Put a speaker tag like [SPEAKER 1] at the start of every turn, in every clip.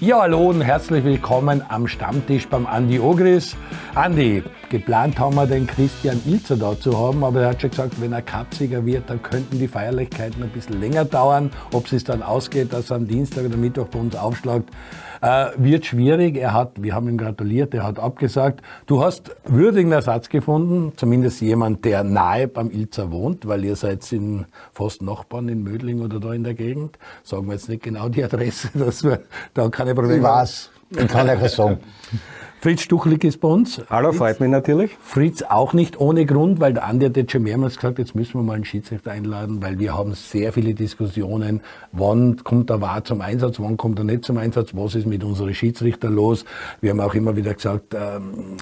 [SPEAKER 1] Ja, hallo und herzlich willkommen am Stammtisch beim Andi Ogris. Andi, geplant haben wir den Christian Ilzer da zu haben, aber er hat schon gesagt, wenn er Cupsieger wird, dann könnten die Feierlichkeiten ein bisschen länger dauern. Ob es dann ausgeht, dass er am Dienstag oder Mittwoch bei uns aufschlagt, äh, wird schwierig. Er hat, wir haben ihm gratuliert, er hat abgesagt. Du hast würdigen Ersatz gefunden, zumindest jemand, der nahe beim Ilzer wohnt, weil ihr seid in fast Nachbarn in Mödling oder da in der Gegend. Sagen wir jetzt nicht genau die Adresse, dass wir da keine Probleme
[SPEAKER 2] haben. Ich weiß, ich kann euch was sagen.
[SPEAKER 1] Fritz Stuchlik ist bei uns.
[SPEAKER 3] Hallo, freut mich natürlich.
[SPEAKER 1] Fritz auch nicht ohne Grund, weil der Andi hat jetzt schon mehrmals gesagt, jetzt müssen wir mal einen Schiedsrichter einladen, weil wir haben sehr viele Diskussionen. Wann kommt der Wahr zum Einsatz, wann kommt er nicht zum Einsatz, was ist mit unseren Schiedsrichtern los? Wir haben auch immer wieder gesagt, ähm,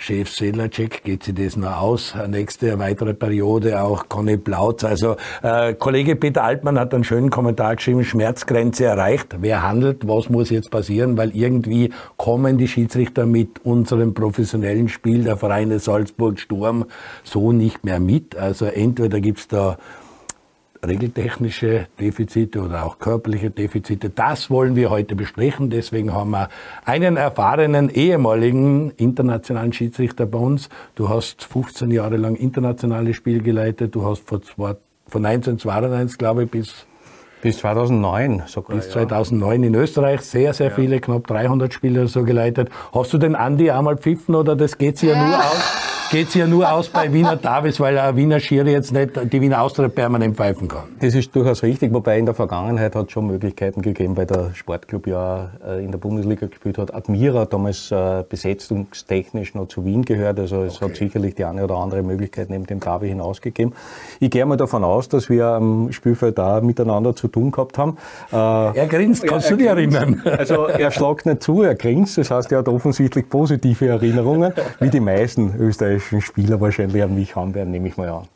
[SPEAKER 1] Chef Sedlacek geht sich das noch aus. Nächste weitere Periode auch Conny Plautz. Also äh, Kollege Peter Altmann hat einen schönen Kommentar geschrieben, Schmerzgrenze erreicht. Wer handelt, was muss jetzt passieren? Weil irgendwie kommen die Schiedsrichter mit unserem professionellen Spiel der Vereine Salzburg Sturm so nicht mehr mit. Also entweder gibt's da regeltechnische Defizite oder auch körperliche Defizite. Das wollen wir heute besprechen. Deswegen haben wir einen erfahrenen ehemaligen internationalen Schiedsrichter bei uns. Du hast 15 Jahre lang internationale Spiele geleitet. Du hast von, von 1992, glaube ich, bis
[SPEAKER 3] bis 2009 sogar.
[SPEAKER 1] Bis 2009 ja. in Österreich sehr, sehr ja. viele, knapp 300 Spiele so geleitet. Hast du den Andi einmal pfiffen oder das geht sich ja nur aus? Geht es ja nur aus bei Wiener Davis, weil ein Wiener Schiri jetzt nicht die Wiener Austria permanent pfeifen kann.
[SPEAKER 3] Das ist durchaus richtig, wobei in der Vergangenheit hat es schon Möglichkeiten gegeben, weil der Sportclub ja äh, in der Bundesliga gespielt hat. Admira damals äh, besetzungstechnisch noch zu Wien gehört, also es okay. hat sicherlich die eine oder andere Möglichkeit neben dem Davi hinausgegeben. Ich gehe mal davon aus, dass wir am Spielfeld da miteinander zu tun gehabt haben.
[SPEAKER 1] Äh, er grinst, kannst er, du dich erinnern?
[SPEAKER 3] Also er schlagt nicht zu, er grinst, das heißt, er hat offensichtlich positive Erinnerungen, wie die meisten Österreicher österreichischen Spieler wahrscheinlich an mich haben werden, nehme ich mal an.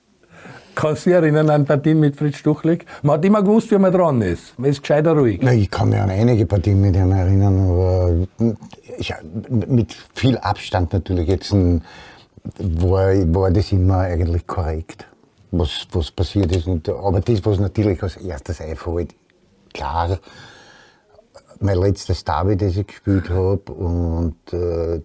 [SPEAKER 1] Kannst du dich erinnern an Partien mit Fritz Stuchlik? Man hat immer gewusst, wie man dran ist. Man ist gescheiter ruhig.
[SPEAKER 2] Na, ich kann mich an einige Partien mit ihm erinnern, aber ich, mit viel Abstand natürlich. Jetzt war, war das immer eigentlich korrekt, was, was passiert ist. Und, aber das, was natürlich als erstes einfällt, klar, mein letztes Derby, das ich gespielt habe und äh,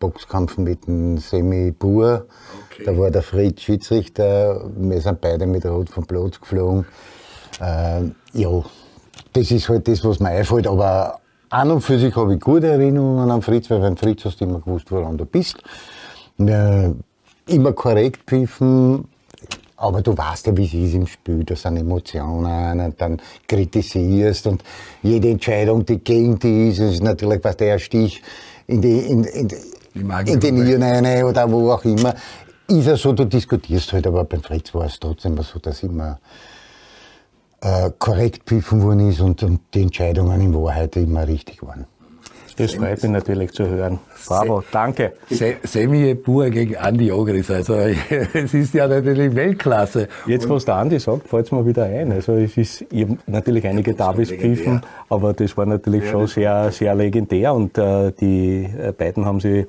[SPEAKER 2] Boxkampf mit dem Semi Bur. Okay. Da war der Fritz Schiedsrichter. Wir sind beide mit Rot vom Platz geflogen. Äh, ja, das ist halt das, was mir einfällt. Aber an und für sich habe ich gute Erinnerungen an Fritz, weil beim Fritz hast du immer gewusst, woran du bist. Äh, immer korrekt pfiffen. Aber du weißt ja, wie es ist im Spiel. Da sind Emotionen und dann kritisierst und jede Entscheidung, die gegen dich ist, ist natürlich, was der Stich in die, in, in, in den Nieren oder wo auch immer. Ist ja so, du diskutierst halt, aber beim Fritz war es trotzdem so, dass immer äh, korrekt pfiffen worden ist und, und die Entscheidungen in Wahrheit immer richtig waren.
[SPEAKER 3] Das freut mich natürlich zu hören. Bravo, danke.
[SPEAKER 1] Semi pur gegen Andi Ogris. Also, es ist ja natürlich Weltklasse.
[SPEAKER 3] Jetzt, was der Andi sagt, fällt es mir wieder ein. Also, es ist, ich natürlich einige Davis pfiffen, aber das war natürlich schon sehr, sehr legendär und äh, die äh, beiden haben sie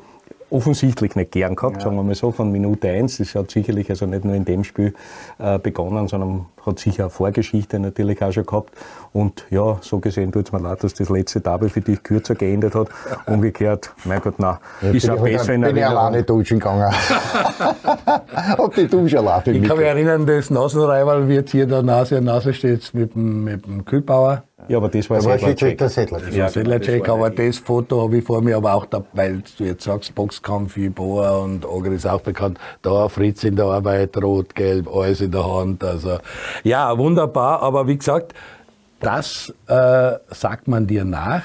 [SPEAKER 3] offensichtlich nicht gern gehabt, ja. sagen wir mal so, von Minute eins. Das hat sicherlich also nicht nur in dem Spiel äh, begonnen, sondern hat sicher eine Vorgeschichte natürlich auch schon gehabt. Und ja, so gesehen tut es mir leid, dass das letzte Derby für dich kürzer geendet hat. Umgekehrt, mein Gott, nein,
[SPEAKER 2] ja, ist auch halt besser in Bin ich alleine duschen gegangen. Hab die Dusche alleine
[SPEAKER 1] Ich kann mich erinnern, das Nasenreiberl wird hier der Nase an Nase steht mit dem, mit dem Kühlbauer.
[SPEAKER 3] Ja, aber das war
[SPEAKER 2] da Sedlacek.
[SPEAKER 1] Sedlacek. Ja, Sedlacek, aber das Foto habe ich vor mir, aber auch da, weil du jetzt sagst, Boxkampf, Boa und Ogre ist auch bekannt, da Fritz in der Arbeit, rot, gelb, alles in der Hand, also ja, wunderbar, aber wie gesagt, das äh, sagt man dir nach,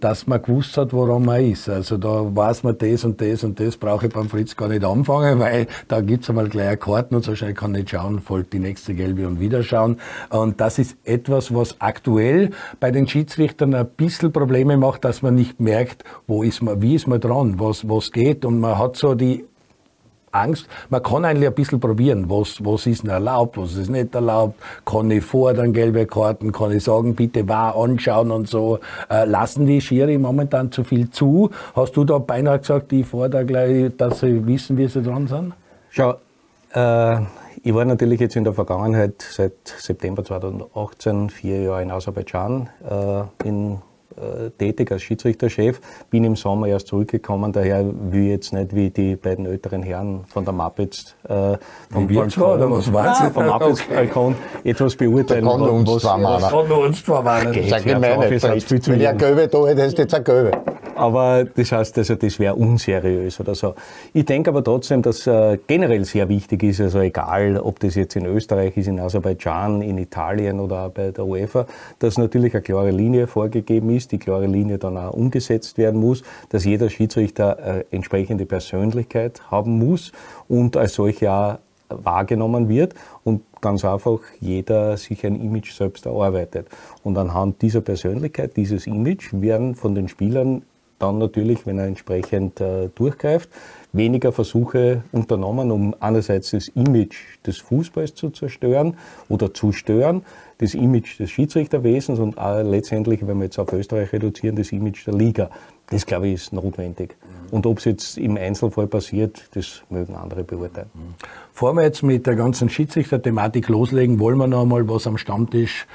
[SPEAKER 1] dass man gewusst hat, woran man ist. Also da weiß man das und das und das brauche ich beim Fritz gar nicht anfangen, weil da gibt's einmal gleich Karten und so schnell kann ich nicht schauen, folgt die nächste gelbe und wieder schauen. Und das ist etwas, was aktuell bei den Schiedsrichtern ein bisschen Probleme macht, dass man nicht merkt, wo ist man, wie ist man dran, was, was geht und man hat so die Angst. Man kann eigentlich ein bisschen probieren, was, was ist denn erlaubt, was ist nicht erlaubt. Kann ich fordern gelbe Karten, kann ich sagen, bitte wahr anschauen und so. Äh, lassen die Schiri momentan zu viel zu? Hast du da beinahe gesagt, ich fordere gleich, dass sie wissen, wie sie dran sind?
[SPEAKER 3] Schau, äh, ich war natürlich jetzt in der Vergangenheit seit September 2018 vier Jahre in Aserbaidschan, äh, in tätig als Schiedsrichterchef, bin im Sommer erst zurückgekommen, daher will ich jetzt nicht wie die beiden älteren Herren von der Muppets
[SPEAKER 1] äh, vom Balkon, oder was
[SPEAKER 3] vom Muppets okay. Balkon etwas beurteilen. Da
[SPEAKER 2] kann was, uns zwar
[SPEAKER 1] meinen. Das kann uns zwar meinen.
[SPEAKER 2] Sag ich meine, wenn da hätte, hättest du jetzt eine gelbe.
[SPEAKER 3] Aber das heißt, also, das wäre unseriös oder so. Ich denke aber trotzdem, dass äh, generell sehr wichtig ist, also egal, ob das jetzt in Österreich ist, in Aserbaidschan, in Italien oder bei der UEFA, dass natürlich eine klare Linie vorgegeben ist, die klare Linie dann auch umgesetzt werden muss, dass jeder Schiedsrichter äh, entsprechende Persönlichkeit haben muss und als solcher auch wahrgenommen wird und ganz einfach jeder sich ein Image selbst erarbeitet. Und anhand dieser Persönlichkeit, dieses Image werden von den Spielern dann natürlich, wenn er entsprechend äh, durchgreift, weniger Versuche unternommen, um einerseits das Image des Fußballs zu zerstören oder zu stören, das Image des Schiedsrichterwesens und auch letztendlich, wenn wir jetzt auf Österreich reduzieren, das Image der Liga. Das, glaube ich, ist notwendig. Und ob es jetzt im Einzelfall passiert, das mögen andere beurteilen.
[SPEAKER 1] Bevor wir jetzt mit der ganzen Schiedsrichter-Thematik loslegen, wollen wir noch einmal was am Stammtisch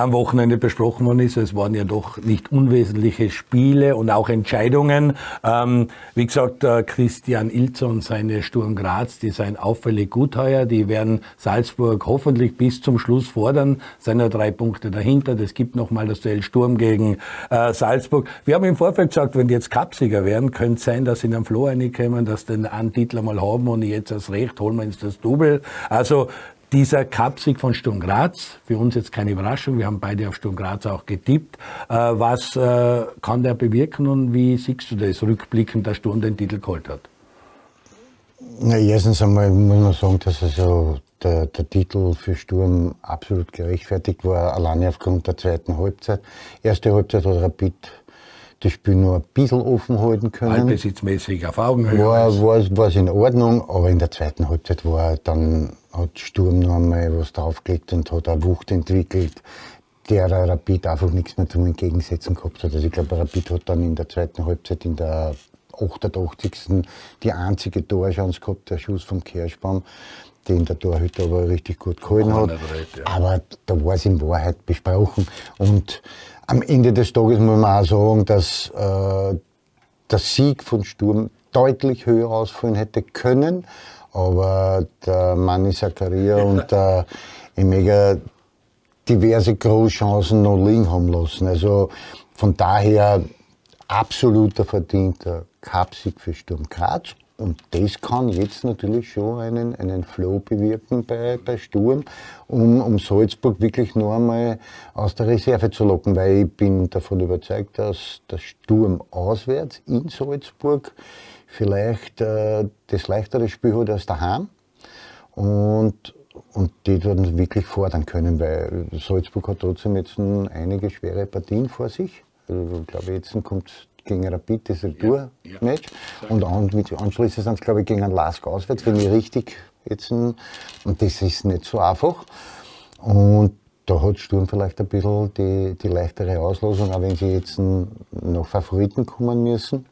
[SPEAKER 1] am Wochenende besprochen worden ist. Es waren ja doch nicht unwesentliche Spiele und auch Entscheidungen. Ähm, wie gesagt, äh, Christian Ilzer und seine Sturm Graz, die seien auffällig gut heuer. Die werden Salzburg hoffentlich bis zum Schluss fordern. Sind drei Punkte dahinter. Das gibt nochmal das Duell Sturm gegen äh, Salzburg. Wir haben im Vorfeld gesagt, wenn die jetzt Cupsieger werden, könnte es sein, dass sie in den Floh reinkommen, dass den einen Titel einmal haben und jetzt als Recht holen wir uns das Double. Also dieser Cupsieg von Sturm Graz, für uns jetzt keine Überraschung, wir haben beide auf Sturm Graz auch getippt. Äh, was äh, kann der bewirken und wie siehst du das rückblickend, dass Sturm den Titel geholt hat?
[SPEAKER 2] Na, erstens einmal muss man sagen, dass also der, der, Titel für Sturm absolut gerechtfertigt war, alleine aufgrund der zweiten Halbzeit. Erste Halbzeit hat Rapid das Spiel nur ein bisschen offen halten können.
[SPEAKER 1] Ballbesitzmäßig auf Augenhöhe.
[SPEAKER 2] War, war, war in Ordnung, aber in der zweiten Halbzeit war dann, hat Sturm noch einmal was draufgelegt und hat eine Wucht entwickelt, der Rapid einfach nichts mehr zum Entgegensetzen gehabt hat. Also ich glaube, Rapid hat dann in der zweiten Halbzeit in der 88. die einzige Torchance gehabt, der Schuss vom Kirschbaum, den der Torhüter aber richtig gut gehalten hat. Aber da war es in Wahrheit besprochen. Und am Ende des Tages muss man auch sagen, dass äh, der Sieg von Sturm deutlich höher ausfallen hätte können. Aber der Manni Zakaria und der Emega diverse Großchancen noch liegen haben lassen. Also von daher absoluter verdienter Cupsieg für Sturm Graz. Und das kann jetzt natürlich schon einen, einen Flow bewirken bei, bei Sturm, um, um Salzburg wirklich noch einmal aus der Reserve zu locken, weil ich bin davon überzeugt, dass der Sturm auswärts in Salzburg vielleicht äh, das leichtere Spiel hat als daheim. Und, und die dann wirklich fordern können, weil Salzburg hat trotzdem jetzt einige schwere Partien vor sich. Also, ich glaube, jetzt kommt gegen Rapid, das Retour-Match. Ja, ja. Und anschließend sind es, glaube ich, gegen einen Lask auswärts, wenn ich richtig jetzt. Und das ist nicht so einfach. Und da hat Sturm vielleicht ein bisschen die, die leichtere Auslosung, auch wenn sie jetzt noch Favoriten kommen müssen.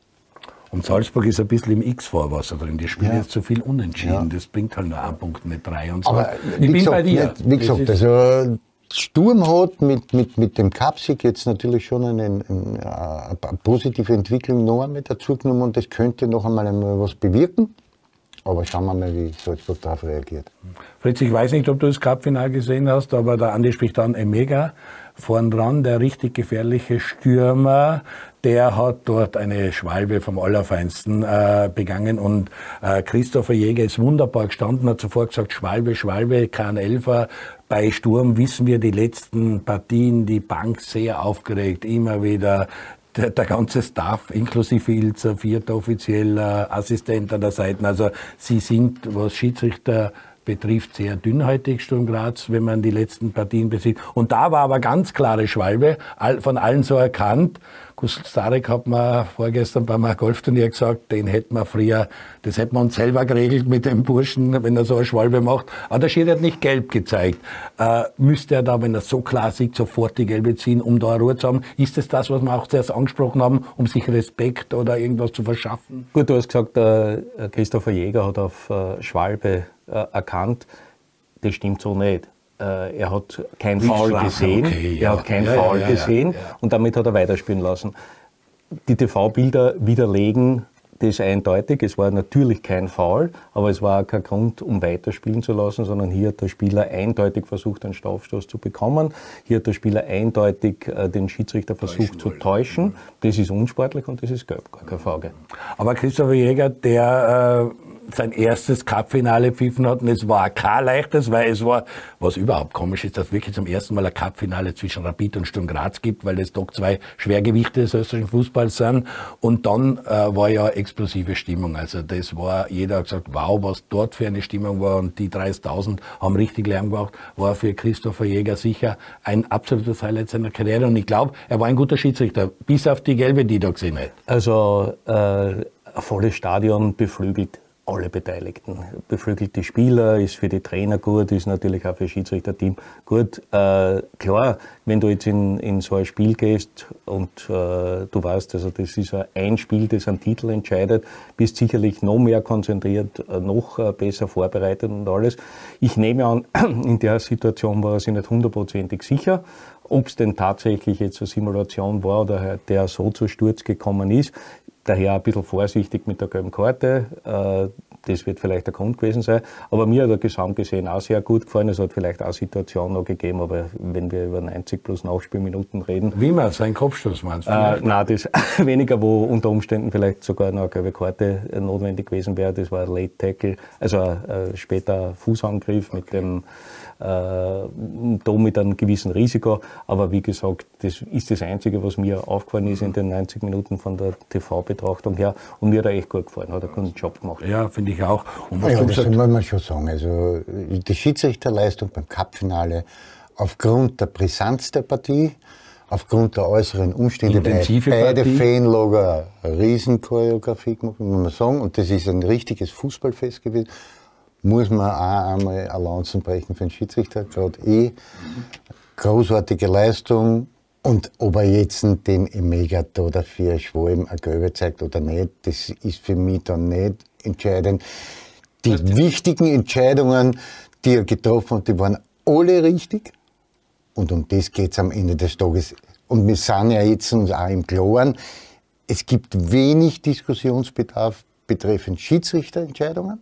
[SPEAKER 1] Und Salzburg ist ein bisschen im X-Vorwasser drin. Die spielen ja. jetzt zu so viel unentschieden. Ja. Das bringt halt nur einen Punkt, nicht drei und so.
[SPEAKER 2] Aber ich bin gesagt, bei dir. Nicht, wie gesagt, also Sturm hat mit, mit, mit dem Kapsig jetzt natürlich schon eine, eine, eine positive Entwicklung noch einmal dazu genommen und das könnte noch einmal, was bewirken. Aber schauen wir mal, wie Salzburg darauf reagiert.
[SPEAKER 1] Fritz, ich weiß nicht, ob du das Cup-Final gesehen hast, aber der Andi spricht dann Emega vorn dran, der richtig gefährliche Stürmer, der hat dort eine Schwalbe vom Allerfeinsten äh, begangen und äh, Christopher Jäger ist wunderbar gestanden, hat zuvor gesagt, Schwalbe, Schwalbe, kein Elfer. Bei Sturm wissen wir die letzten Partien, die Bank sehr aufgeregt, immer wieder der, der ganze Staff, inklusive Ilzer, vierter offizieller Assistent an der Seite. Also sie sind, was Schiedsrichter betrifft, sehr dünnhäutig Sturm Graz, wenn man die letzten Partien besieht. Und da war aber ganz klare Schwalbe, von allen so erkannt. Gustl Starek hat mir vorgestern beim Golfturnier gesagt, den hätten wir früher, das hätten wir uns selber geregelt mit dem Burschen, wenn er so eine Schwalbe macht. Aber der Schiri hat nicht gelb gezeigt. Äh, müsste er da, wenn er so klar sieht, sofort die gelbe ziehen, um da Ruhe zu haben? Ist das das, was wir auch zuerst angesprochen haben, um sich Respekt oder irgendwas zu verschaffen?
[SPEAKER 3] Gut, du hast gesagt, äh, Christopher Jäger hat auf äh, Schwalbe erkannt. Das stimmt so nicht. äh, er hat kein Foul gesehen, okay, ja. er hat kein ja, Foul ja, gesehen und damit hat er weiterspielen lassen. Die TV-Bilder widerlegen das eindeutig. Es war natürlich kein Foul, aber es war auch kein Grund, um weiterspielen zu lassen, sondern hier hat der Spieler eindeutig versucht, einen Strafstoß zu bekommen. Hier hat der Spieler eindeutig äh, den Schiedsrichter versucht zu täuschen. Das ist unsportlich und das ist gelb, gar keine Frage.
[SPEAKER 1] Aber Christopher Jäger, der äh sein erstes Cup-Finale pfiffen hat. Und es war kein leichtes, weil es war, was überhaupt komisch ist, dass wirklich zum ersten Mal ein Cup-Finale zwischen Rapid und Sturm Graz gibt, weil es doch zwei Schwergewichte des österreichischen Fußballs sind. Und dann äh, war ja explosive Stimmung. Also das war, jeder hat gesagt, wow, was dort für eine Stimmung war. Und die 30.000 haben richtig Lärm gemacht. War für Christopher Jäger sicher ein absolutes Highlight seiner Karriere. Und ich glaube, er war ein guter Schiedsrichter, bis auf die gelbe, die da gesehen hat.
[SPEAKER 3] Also, äh, volles Stadion beflügelt alle Beteiligten. Beflügelt die Spieler, ist für die Trainer gut, ist natürlich auch für Schiedsrichterteam gut. Äh, klar, wenn du jetzt in, in so ein Spiel gehst und äh, du weißt, also das ist ein Spiel, das einen Titel entscheidet, bist sicherlich noch mehr konzentriert, äh, noch äh, besser vorbereitet und alles. Ich nehme an, in der Situation war sich nicht hundertprozentig sicher, ob es denn tatsächlich jetzt eine Simulation war oder der so zu Sturz gekommen ist. Daher ein bisschen vorsichtig mit der gelben Karte. Äh, das wird vielleicht der Grund gewesen sein. Aber mir hat er gesamt gesehen auch sehr gut gefallen. Es hat vielleicht auch Situationen noch gegeben, aber wenn wir über 90 plus Nachspielminuten reden.
[SPEAKER 1] Wie man sein Kopfstoß meinst
[SPEAKER 3] du? Äh, nein, das weniger, wo unter Umständen vielleicht sogar noch eine gelbe Karte notwendig gewesen wäre. Das war ein Late Tackle, also ein, später Fußangriff mit dem äh, da mit einem gewissen Risiko. Aber wie gesagt, das ist das Einzige, was mir aufgefallen ist in den 90 Minuten von der TV-Betrachtung her. Und mir hat er echt gut gefallen, hat er einen guten Job gemacht.
[SPEAKER 1] Ja, finde ich auch.
[SPEAKER 2] Und was ja, das muss man schon sagen. Also die Schiedsrichterleistung beim Cup-Finale aufgrund der Brisanz der Partie, aufgrund der äußeren Umstände,
[SPEAKER 1] Intensive
[SPEAKER 2] beide Fanlager eine Riesenchoreografie gemacht, muss man sagen. Und das ist ein richtiges Fußballfest gewesen muss man auch einmal eine Lanzen brechen für den Schiedsrichter, gerade eh. Großartige Leistung. Und ob er jetzt dem Emega da dafür Schwalben eine Gelbe zeigt oder nicht, das ist für mich dann nicht entscheidend. Die Was wichtigen Entscheidungen, die er getroffen hat, die waren alle richtig. Und um das geht es am Ende des Tages. Und wir sind ja jetzt uns auch im Klaren, es gibt wenig Diskussionsbedarf betreffend Schiedsrichterentscheidungen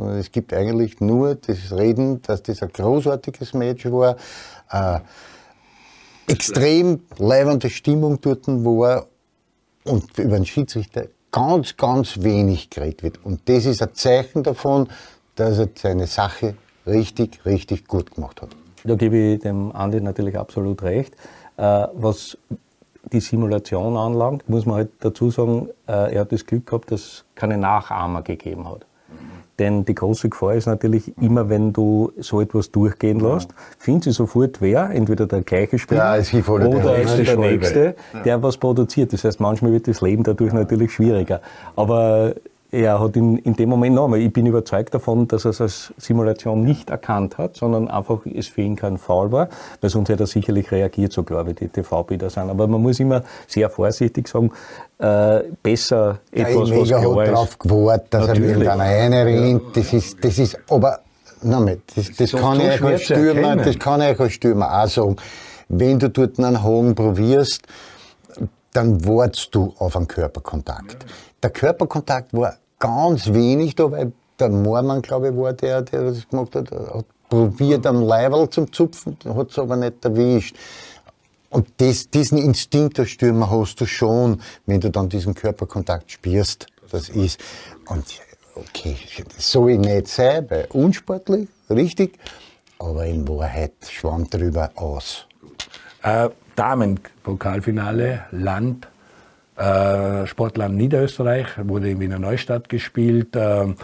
[SPEAKER 2] sondern es gibt eigentlich nur das Reden, dass das ein großartiges Match war, äh, extrem leibende Stimmung dort war und über den Schiedsrichter ganz, ganz wenig geredet wird. Und das ist ein Zeichen davon, dass er seine Sache richtig, richtig gut gemacht hat.
[SPEAKER 3] Da gebe ich dem Andi natürlich absolut recht. Äh, was die Simulation anlangt, muss man halt dazu sagen, äh, er hat das Glück gehabt, dass es keine Nachahmer gegeben hat. Denn die große Gefahr ist natürlich immer, wenn du so etwas durchgehen lässt, findest du sofort wer, entweder der gleiche Spieler
[SPEAKER 2] ja,
[SPEAKER 3] oder der, der Nächste, der was produziert. Das heißt, manchmal wird das Leben dadurch natürlich schwieriger. Aber er hat in, in dem Moment noch einmal, ich bin überzeugt davon, dass er es als Simulation nicht erkannt hat, sondern einfach es für ihn kein Foul war, weil sonst hätte er sicherlich reagiert, so klar wie die TV-Bilder sind. Aber man muss immer sehr vorsichtig sagen, äh, besser etwas,
[SPEAKER 2] ja, was klar hat ist. drauf gewartet, dass Natürlich. er irgendeiner reinrennt. Das ist, das ist, aber, nein, das, das, das kann ich als Stürmer, das kann ich als Stürmer auch sagen. Wenn du dort einen Haken probierst, dann wartest du auf einen Körperkontakt. Der Körperkontakt war ganz wenig da, weil der Moormann, glaube ich, war der, der das gemacht hat, hat probiert am Leiberl zum Zupfen, hat es aber nicht erwischt. Und das, diesen Instinkt als Stürmer hast du schon, wenn du dann diesen Körperkontakt spürst. Das ist, und okay, soll ich nicht sein, weil unsportlich, richtig, aber in Wahrheit schwamm drüber aus.
[SPEAKER 1] Äh, Damen-Pokalfinale, Land, äh, Sportland Niederösterreich, wurde in Wiener Neustadt gespielt. Äh,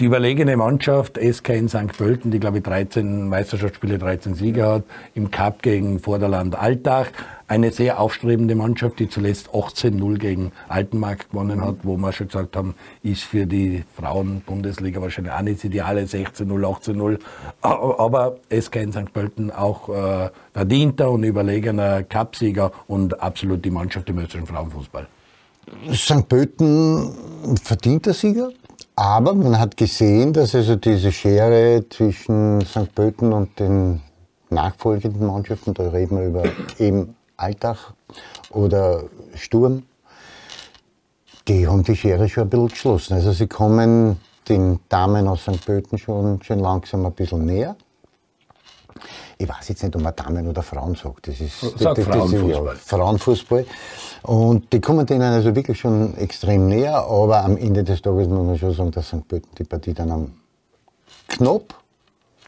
[SPEAKER 1] die überlegene Mannschaft, SK in St. Pölten, die glaube ich 13 Meisterschaftsspiele, 13 Siege hat, im Cup gegen Vorderland Alltag. Eine sehr aufstrebende Mannschaft, die zuletzt 18-0 gegen Altenmarkt gewonnen hat, wo wir schon gesagt haben, ist für die Frauen-Bundesliga wahrscheinlich auch nicht Ideale, 16-0, 18-0. Aber SK in St. Pölten auch äh, verdienter und überlegener Cupsieger und absolut die Mannschaft im österreichischen Frauenfußball.
[SPEAKER 2] St. Pölten verdienter Sieger, Aber man hat gesehen, dass also diese Schere zwischen St. Pölten und den nachfolgenden Mannschaften, da reden wir über eben Alltag oder Sturm, die haben die Schere schon ein bisschen geschlossen. Also sie kommen den Damen aus St. Pölten schon, schon langsam ein bisschen näher. Ich weiß jetzt nicht, ob man Damen oder Frauen sagt. Das ist
[SPEAKER 1] Sag
[SPEAKER 2] das, das,
[SPEAKER 1] Frauenfußball.
[SPEAKER 2] Ja, Frauenfußball. Und die kommen denen also wirklich schon extrem näher, aber am Ende des Tages muss man schon sagen, dass St. Pölten die Partie dann am knapp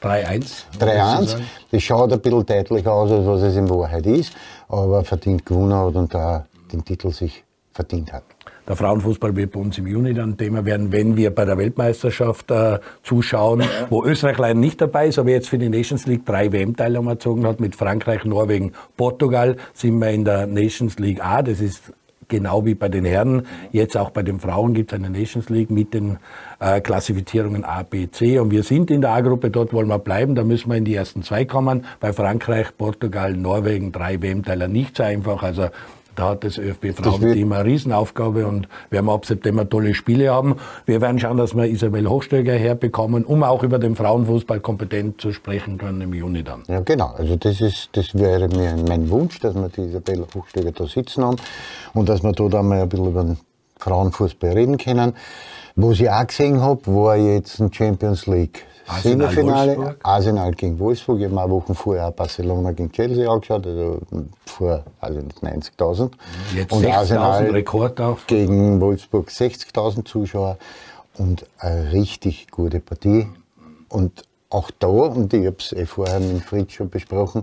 [SPEAKER 1] 3-1.
[SPEAKER 2] 3-1. Das schaut ein bisschen deutlicher aus, als was es in Wahrheit ist, aber verdient gewonnen hat und da den Titel sich verdient hat.
[SPEAKER 1] Der Frauenfußball wird bei uns im Juni dann Thema werden, wenn wir bei der Weltmeisterschaft äh, zuschauen, wo Österreich leider nicht dabei ist, aber jetzt für die Nations League drei WM-Teilnahmen erzogen hat mit Frankreich, Norwegen, Portugal, sind wir in der Nations League A. Das ist genau wie bei den Herren. Jetzt auch bei den Frauen gibt es eine Nations League mit den äh, Klassifizierungen A, B, C. Und wir sind in der A-Gruppe, dort wollen wir bleiben. Da müssen wir in die ersten zwei kommen. Bei Frankreich, Portugal, Norwegen, drei WM-Teiler nicht so einfach. Also da hat das ÖFB-Frauenteam eine Riesenaufgabe und werden ab September tolle Spiele haben. Wir werden schauen, dass wir Isabel Hochstöger herbekommen, um auch über den Frauenfußball kompetent zu sprechen können im Juni dann.
[SPEAKER 2] Ja, genau. Also das, ist, das wäre mir mein Wunsch, dass wir die Isabel Hochstöger da sitzen haben und dass wir da dann mal ein bisschen über den Frauenfußball reden können. Was ich auch gesehen habe, war jetzt ein Champions League
[SPEAKER 1] Arsenal
[SPEAKER 2] Semifinale.
[SPEAKER 1] Wolfsburg.
[SPEAKER 2] Arsenal gegen Wolfsburg. Ich habe mir eine Woche vorher auch Barcelona gegen Chelsea angeschaut, also vor also nicht 90.000.
[SPEAKER 1] Jetzt
[SPEAKER 2] Und
[SPEAKER 1] 60.000
[SPEAKER 2] Arsenal
[SPEAKER 1] Rekord auch.
[SPEAKER 2] gegen Wolfsburg 60.000 Zuschauer und eine richtig gute Partie. Und auch da, und ich habe es eh vorher mit Fritz schon besprochen,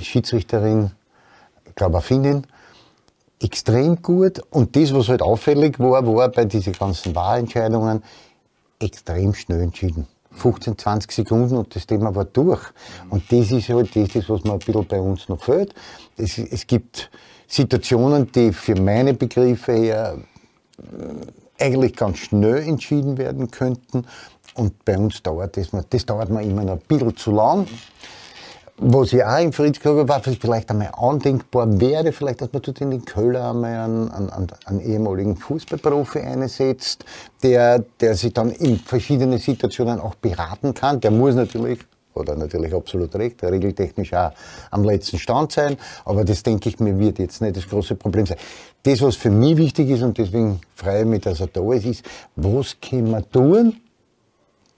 [SPEAKER 2] Schiedsrichterin, ich glaube eine Finnin, extrem gut. Und das, was halt auffällig war, war bei diesen ganzen Wahlentscheidungen extrem schnell entschieden. 15, 20 Sekunden und das Thema war durch. Und das ist halt das, das was mir ein bisschen bei uns noch fehlt. Es, es gibt Situationen, die für meine Begriffe her äh, eigentlich ganz schnell entschieden werden könnten. Und bei uns dauert das, das dauert mir immer noch ein bisschen zu lang. Was ich auch im habe, was vielleicht einmal andenkbar wäre, vielleicht, dass man dort in den Köller einmal einen, einen, einen, einen ehemaligen Fußballprofi einsetzt, der, der sich dann in verschiedenen Situationen auch beraten kann. Der muss natürlich, oder natürlich absolut recht, regeltechnisch auch am letzten Stand sein, aber das denke ich mir wird jetzt nicht das große Problem sein. Das, was für mich wichtig ist, und deswegen freue ich mich, dass er da ist, ist, was können wir tun,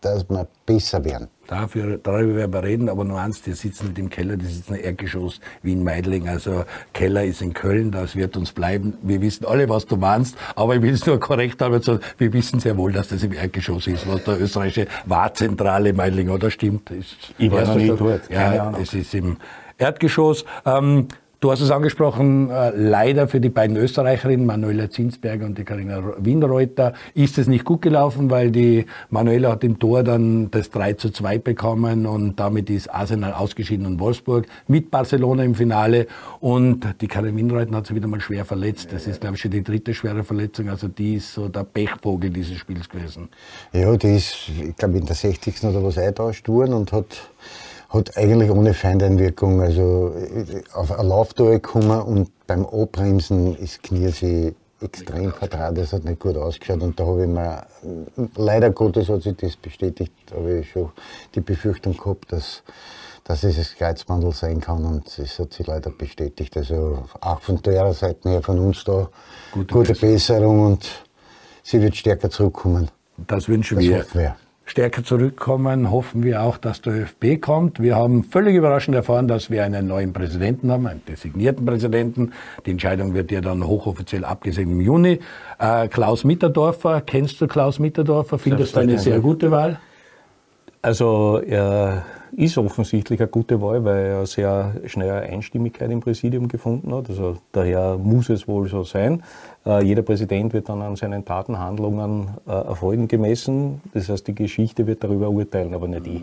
[SPEAKER 2] dass wir besser werden.
[SPEAKER 1] Dafür, darüber werden wir reden, aber nur eins, die sitzen nicht im Keller, die sitzen im Erdgeschoss wie in Meidling. Also Keller ist in Köln, das wird uns bleiben. Wir wissen alle, was du meinst, aber ich will es nur korrekt haben. Also wir wissen sehr wohl, dass das im Erdgeschoss ist, was der österreichische Wahrzentrale Meidling, oder stimmt? Ist,
[SPEAKER 3] Ich war noch nie dort,
[SPEAKER 1] Ja, es ist im Erdgeschoss. Ähm, Du hast es angesprochen, äh, leider für die beiden Österreicherinnen, Manuela Zinsberger und die Karina Wienreuter, ist es nicht gut gelaufen, weil die Manuela hat im Tor dann das 3 zu 2 bekommen und damit ist Arsenal ausgeschieden und Wolfsburg mit Barcelona im Finale und die Karin Wienreuter hat sich wieder mal schwer verletzt. Das ist, glaube ich, schon die dritte schwere Verletzung, also die ist so der Pechvogel dieses Spiels gewesen.
[SPEAKER 2] Ja, die ist, ich glaube, in der 60. oder was eingetauscht worden und hat, hat eigentlich ohne Feindeinwirkung, also äh, auf ein Lauftor gekommen und beim Abbremsen ist Knie sie extrem vertraut, das hat nicht gut ausgeschaut und da habe ich mir, leider Gottes hat sich das bestätigt, habe ich schon die Befürchtung gehabt, dass, dass es das Kreuzbandel sein kann und es hat sich leider bestätigt. Also auch von der Seite her von uns da
[SPEAKER 1] Gute
[SPEAKER 2] gute, Besserung und sie wird stärker zurückkommen.
[SPEAKER 1] Das wünschen
[SPEAKER 2] Das
[SPEAKER 1] wir. Stärker zurückkommen, hoffen wir auch, dass der ÖFB kommt. Wir haben völlig überraschend erfahren, dass wir einen neuen Präsidenten haben, einen designierten Präsidenten. Die Entscheidung wird ja dann hochoffiziell abgesehen im Juni. Äh, Klaus Mitterdorfer, kennst du Klaus Mitterdorfer? Findest du eine sehr gute Wahl?
[SPEAKER 3] Also er ist offensichtlich eine gute Wahl, weil er sehr schnell eine Einstimmigkeit im Präsidium gefunden hat. Also daher muss es wohl so sein. Äh, jeder Präsident wird dann an seinen Taten, Handlungen, äh, Erfolgen gemessen. Das heißt, die Geschichte wird darüber urteilen, aber nicht ich.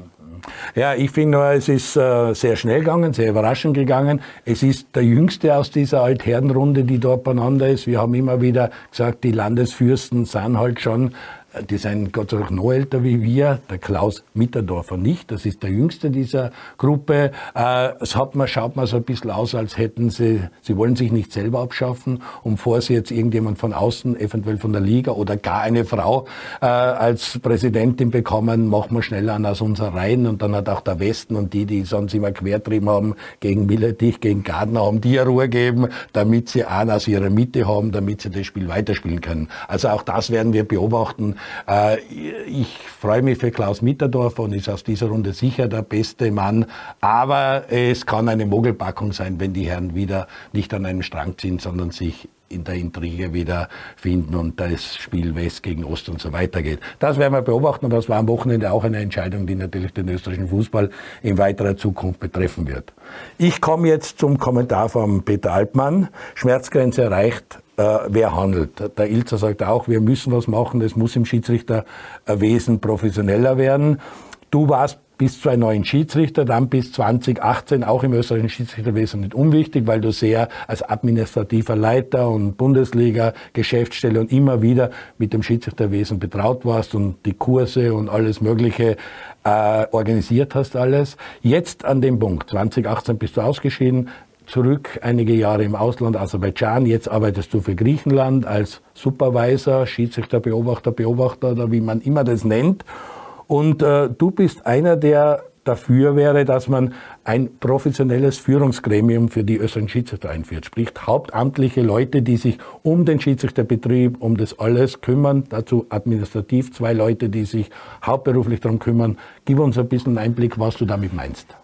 [SPEAKER 1] Ja, ich finde nur, es ist äh, sehr schnell gegangen, sehr überraschend gegangen. Es ist der jüngste aus dieser Altherrenrunde, die dort beieinander ist. Wir haben immer wieder gesagt, die Landesfürsten sind halt schon die sind Gott sei Dank noch älter wie wir, der Klaus Mitterdorfer nicht, das ist der jüngste dieser Gruppe. Äh, es hat man, schaut man so ein bisschen aus, als hätten sie, sie wollen sich nicht selber abschaffen und bevor sie jetzt irgendjemand von außen, eventuell von der Liga oder gar eine Frau äh, als Präsidentin bekommen, machen wir schneller an aus unserer Reihen und dann hat auch der Westen und die, die sonst immer quertrieben haben, gegen Milletich, gegen Gardner, haben die Ruhe gegeben, damit sie einen aus ihrer Mitte haben, damit sie das Spiel weiterspielen können. Also auch das werden wir beobachten. Äh, ich freue mich für Klaus Mitterdorfer und ist aus dieser Runde sicher der beste Mann. Aber es kann eine Mogelpackung sein, wenn die Herren wieder nicht an einem Strang ziehen, sondern sich in der Intrige wieder finden und das Spiel West gegen Ost und so weiter geht. Das werden wir beobachten und das war am Wochenende auch eine Entscheidung, die natürlich den österreichischen Fußball in weiterer Zukunft betreffen wird. Ich komme jetzt zum Kommentar von Peter Altmann. Schmerzgrenze erreicht, wer handelt. Der Ilzer sagt auch, wir müssen was machen, es muss im Schiedsrichterwesen professioneller werden. Du warst bis zu einem neuen Schiedsrichter, dann bis 2018 auch im österreichischen Schiedsrichterwesen nicht unwichtig, weil du sehr als administrativer Leiter und Bundesliga, Geschäftsstelle und immer wieder mit dem Schiedsrichterwesen betraut warst und die Kurse und alles Mögliche äh, organisiert hast alles. Jetzt an dem Punkt, 2018 bist du ausgeschieden, zurück einige Jahre im Ausland, Aserbaidschan, jetzt arbeitest du für Griechenland als Supervisor, Schiedsrichter, Beobachter, Beobachter oder wie man immer das nennt. Und äh, du bist einer, der dafür wäre, dass man ein professionelles Führungsgremium für die österreichischen Schiedsrichter einführt. Sprich, hauptamtliche Leute, die sich um den Schiedsrichterbetrieb, um das alles kümmern. Dazu administrativ zwei Leute, die sich hauptberuflich darum kümmern. Gib uns ein bisschen Einblick, was du damit meinst.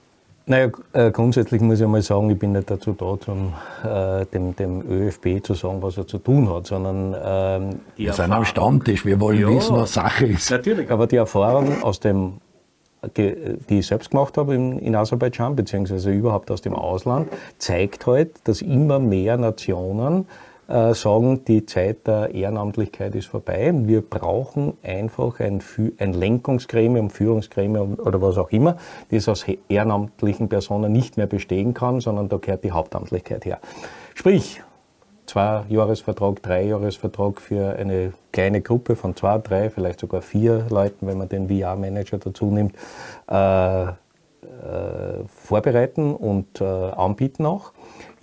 [SPEAKER 3] Naja, äh, grundsätzlich muss ich mal sagen, ich bin nicht dazu da, zum, äh, dem, dem ÖFB zu sagen, was er zu tun hat, sondern
[SPEAKER 1] ähm, Wir sind am Stammtisch, wir wollen ja, wissen, was Sache ist.
[SPEAKER 3] Natürlich, aber die Erfahrung aus dem die ich selbst gemacht habe in, in Aserbaidschan, beziehungsweise überhaupt aus dem Ausland, zeigt halt, dass immer mehr Nationen äh, sagen, die Zeit der Ehrenamtlichkeit ist vorbei. Wir brauchen einfach ein, ein Lenkungsgremium, Führungsgremium oder was auch immer, das aus ehrenamtlichen Personen nicht mehr bestehen kann, sondern da gehört die Hauptamtlichkeit her. Sprich, zwei Jahresvertrag, drei Jahresvertrag für eine kleine Gruppe von zwei, drei, vielleicht sogar vier Leuten, wenn man den VR-Manager dazu nimmt, äh, äh, vorbereiten und äh, anbieten auch.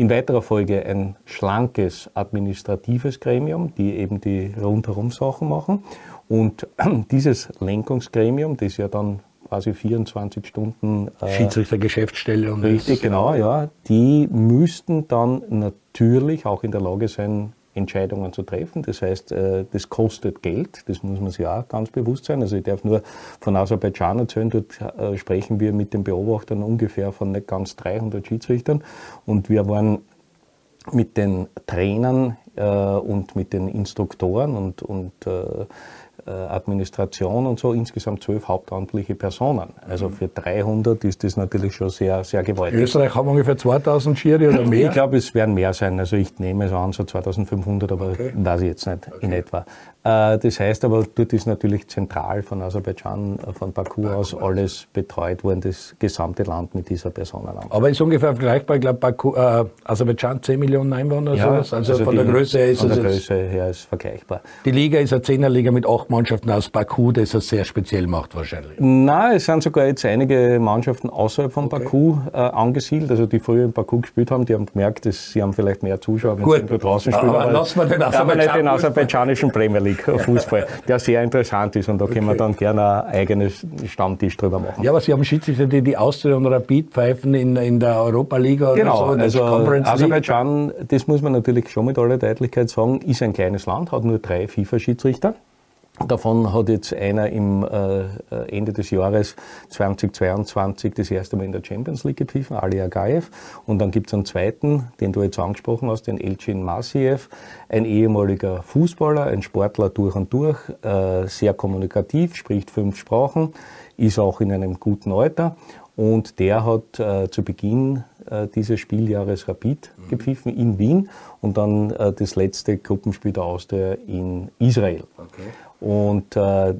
[SPEAKER 3] In weiterer Folge ein schlankes administratives Gremium, die eben die rundherum Sachen machen. Und dieses Lenkungsgremium, das ja dann quasi 24 Stunden
[SPEAKER 1] äh, Schiedsrichtergeschäftsstelle
[SPEAKER 3] und richtig genau ja die müssten dann natürlich auch in der Lage sein Entscheidungen zu treffen. Das heißt, äh, das kostet Geld, das muss man sich auch ganz bewusst sein. Also ich darf nur von Aserbaidschan erzählen, dort äh, sprechen wir mit den Beobachtern ungefähr von nicht ganz 300 Schiedsrichtern und wir waren mit den Trainern äh, und mit den Instruktoren und, und Administration und so insgesamt zwölf hauptamtliche Personen. Also für 300 ist das natürlich schon sehr, sehr gewaltig.
[SPEAKER 1] In Österreich haben wir ungefähr 2000 Schiri oder mehr?
[SPEAKER 3] Ich glaube, es werden mehr sein. Also ich nehme es an, so 2500, aber okay. weiß ich jetzt nicht okay. in etwa. Äh, das heißt aber, dort ist natürlich zentral von Aserbaidschan, äh, von Baku aus alles betreut worden, das gesamte Land mit dieser Personenanzahl.
[SPEAKER 1] Aber ist ungefähr vergleichbar, ich glaube, äh, Aserbaidschan 10 Millionen Einwohner
[SPEAKER 3] ja, sowas. Also, also von die, der Größe her ist von es. Von der Größe her ist vergleichbar.
[SPEAKER 1] Die Liga ist eine Zehnerliga mit acht Mannschaften aus Baku, das es sehr speziell macht wahrscheinlich.
[SPEAKER 3] Nein, es sind sogar jetzt einige Mannschaften außerhalb von okay. Baku äh, angesiedelt, also die früher in Baku gespielt haben, die haben gemerkt, dass sie haben vielleicht mehr Zuschauer, wenn
[SPEAKER 1] Gut. sie draußen spielen. Aber, aber
[SPEAKER 3] lassen wir den aber nicht den aserbaidschanischen Premier League. Fußball, der sehr interessant ist und da okay. können wir dann gerne einen eigenen Stammtisch drüber machen.
[SPEAKER 1] Ja, aber Sie haben Schiedsrichter, die die Austria und Rapid pfeifen in, in der Europa League oder
[SPEAKER 3] genau, so. also Aserbaidschan, das muss man natürlich schon mit aller Deutlichkeit sagen, ist ein kleines Land, hat nur drei FIFA-Schiedsrichter. Davon hat jetzt einer im äh, Ende des Jahres 2022 das erste Mal in der Champions League gepfiffen, Ali Agaev. Und dann gibt es einen zweiten, den du jetzt angesprochen hast, den Elchin Masiev, ein ehemaliger Fußballer, ein Sportler durch und durch, äh, sehr kommunikativ, spricht fünf Sprachen, ist auch in einem guten Alter. Und der hat äh, zu Beginn äh, dieses Spieljahres Rapid mhm. gepfiffen in Wien und dann äh, das letzte Gruppenspiel der Austria in Israel. Okay. Und äh,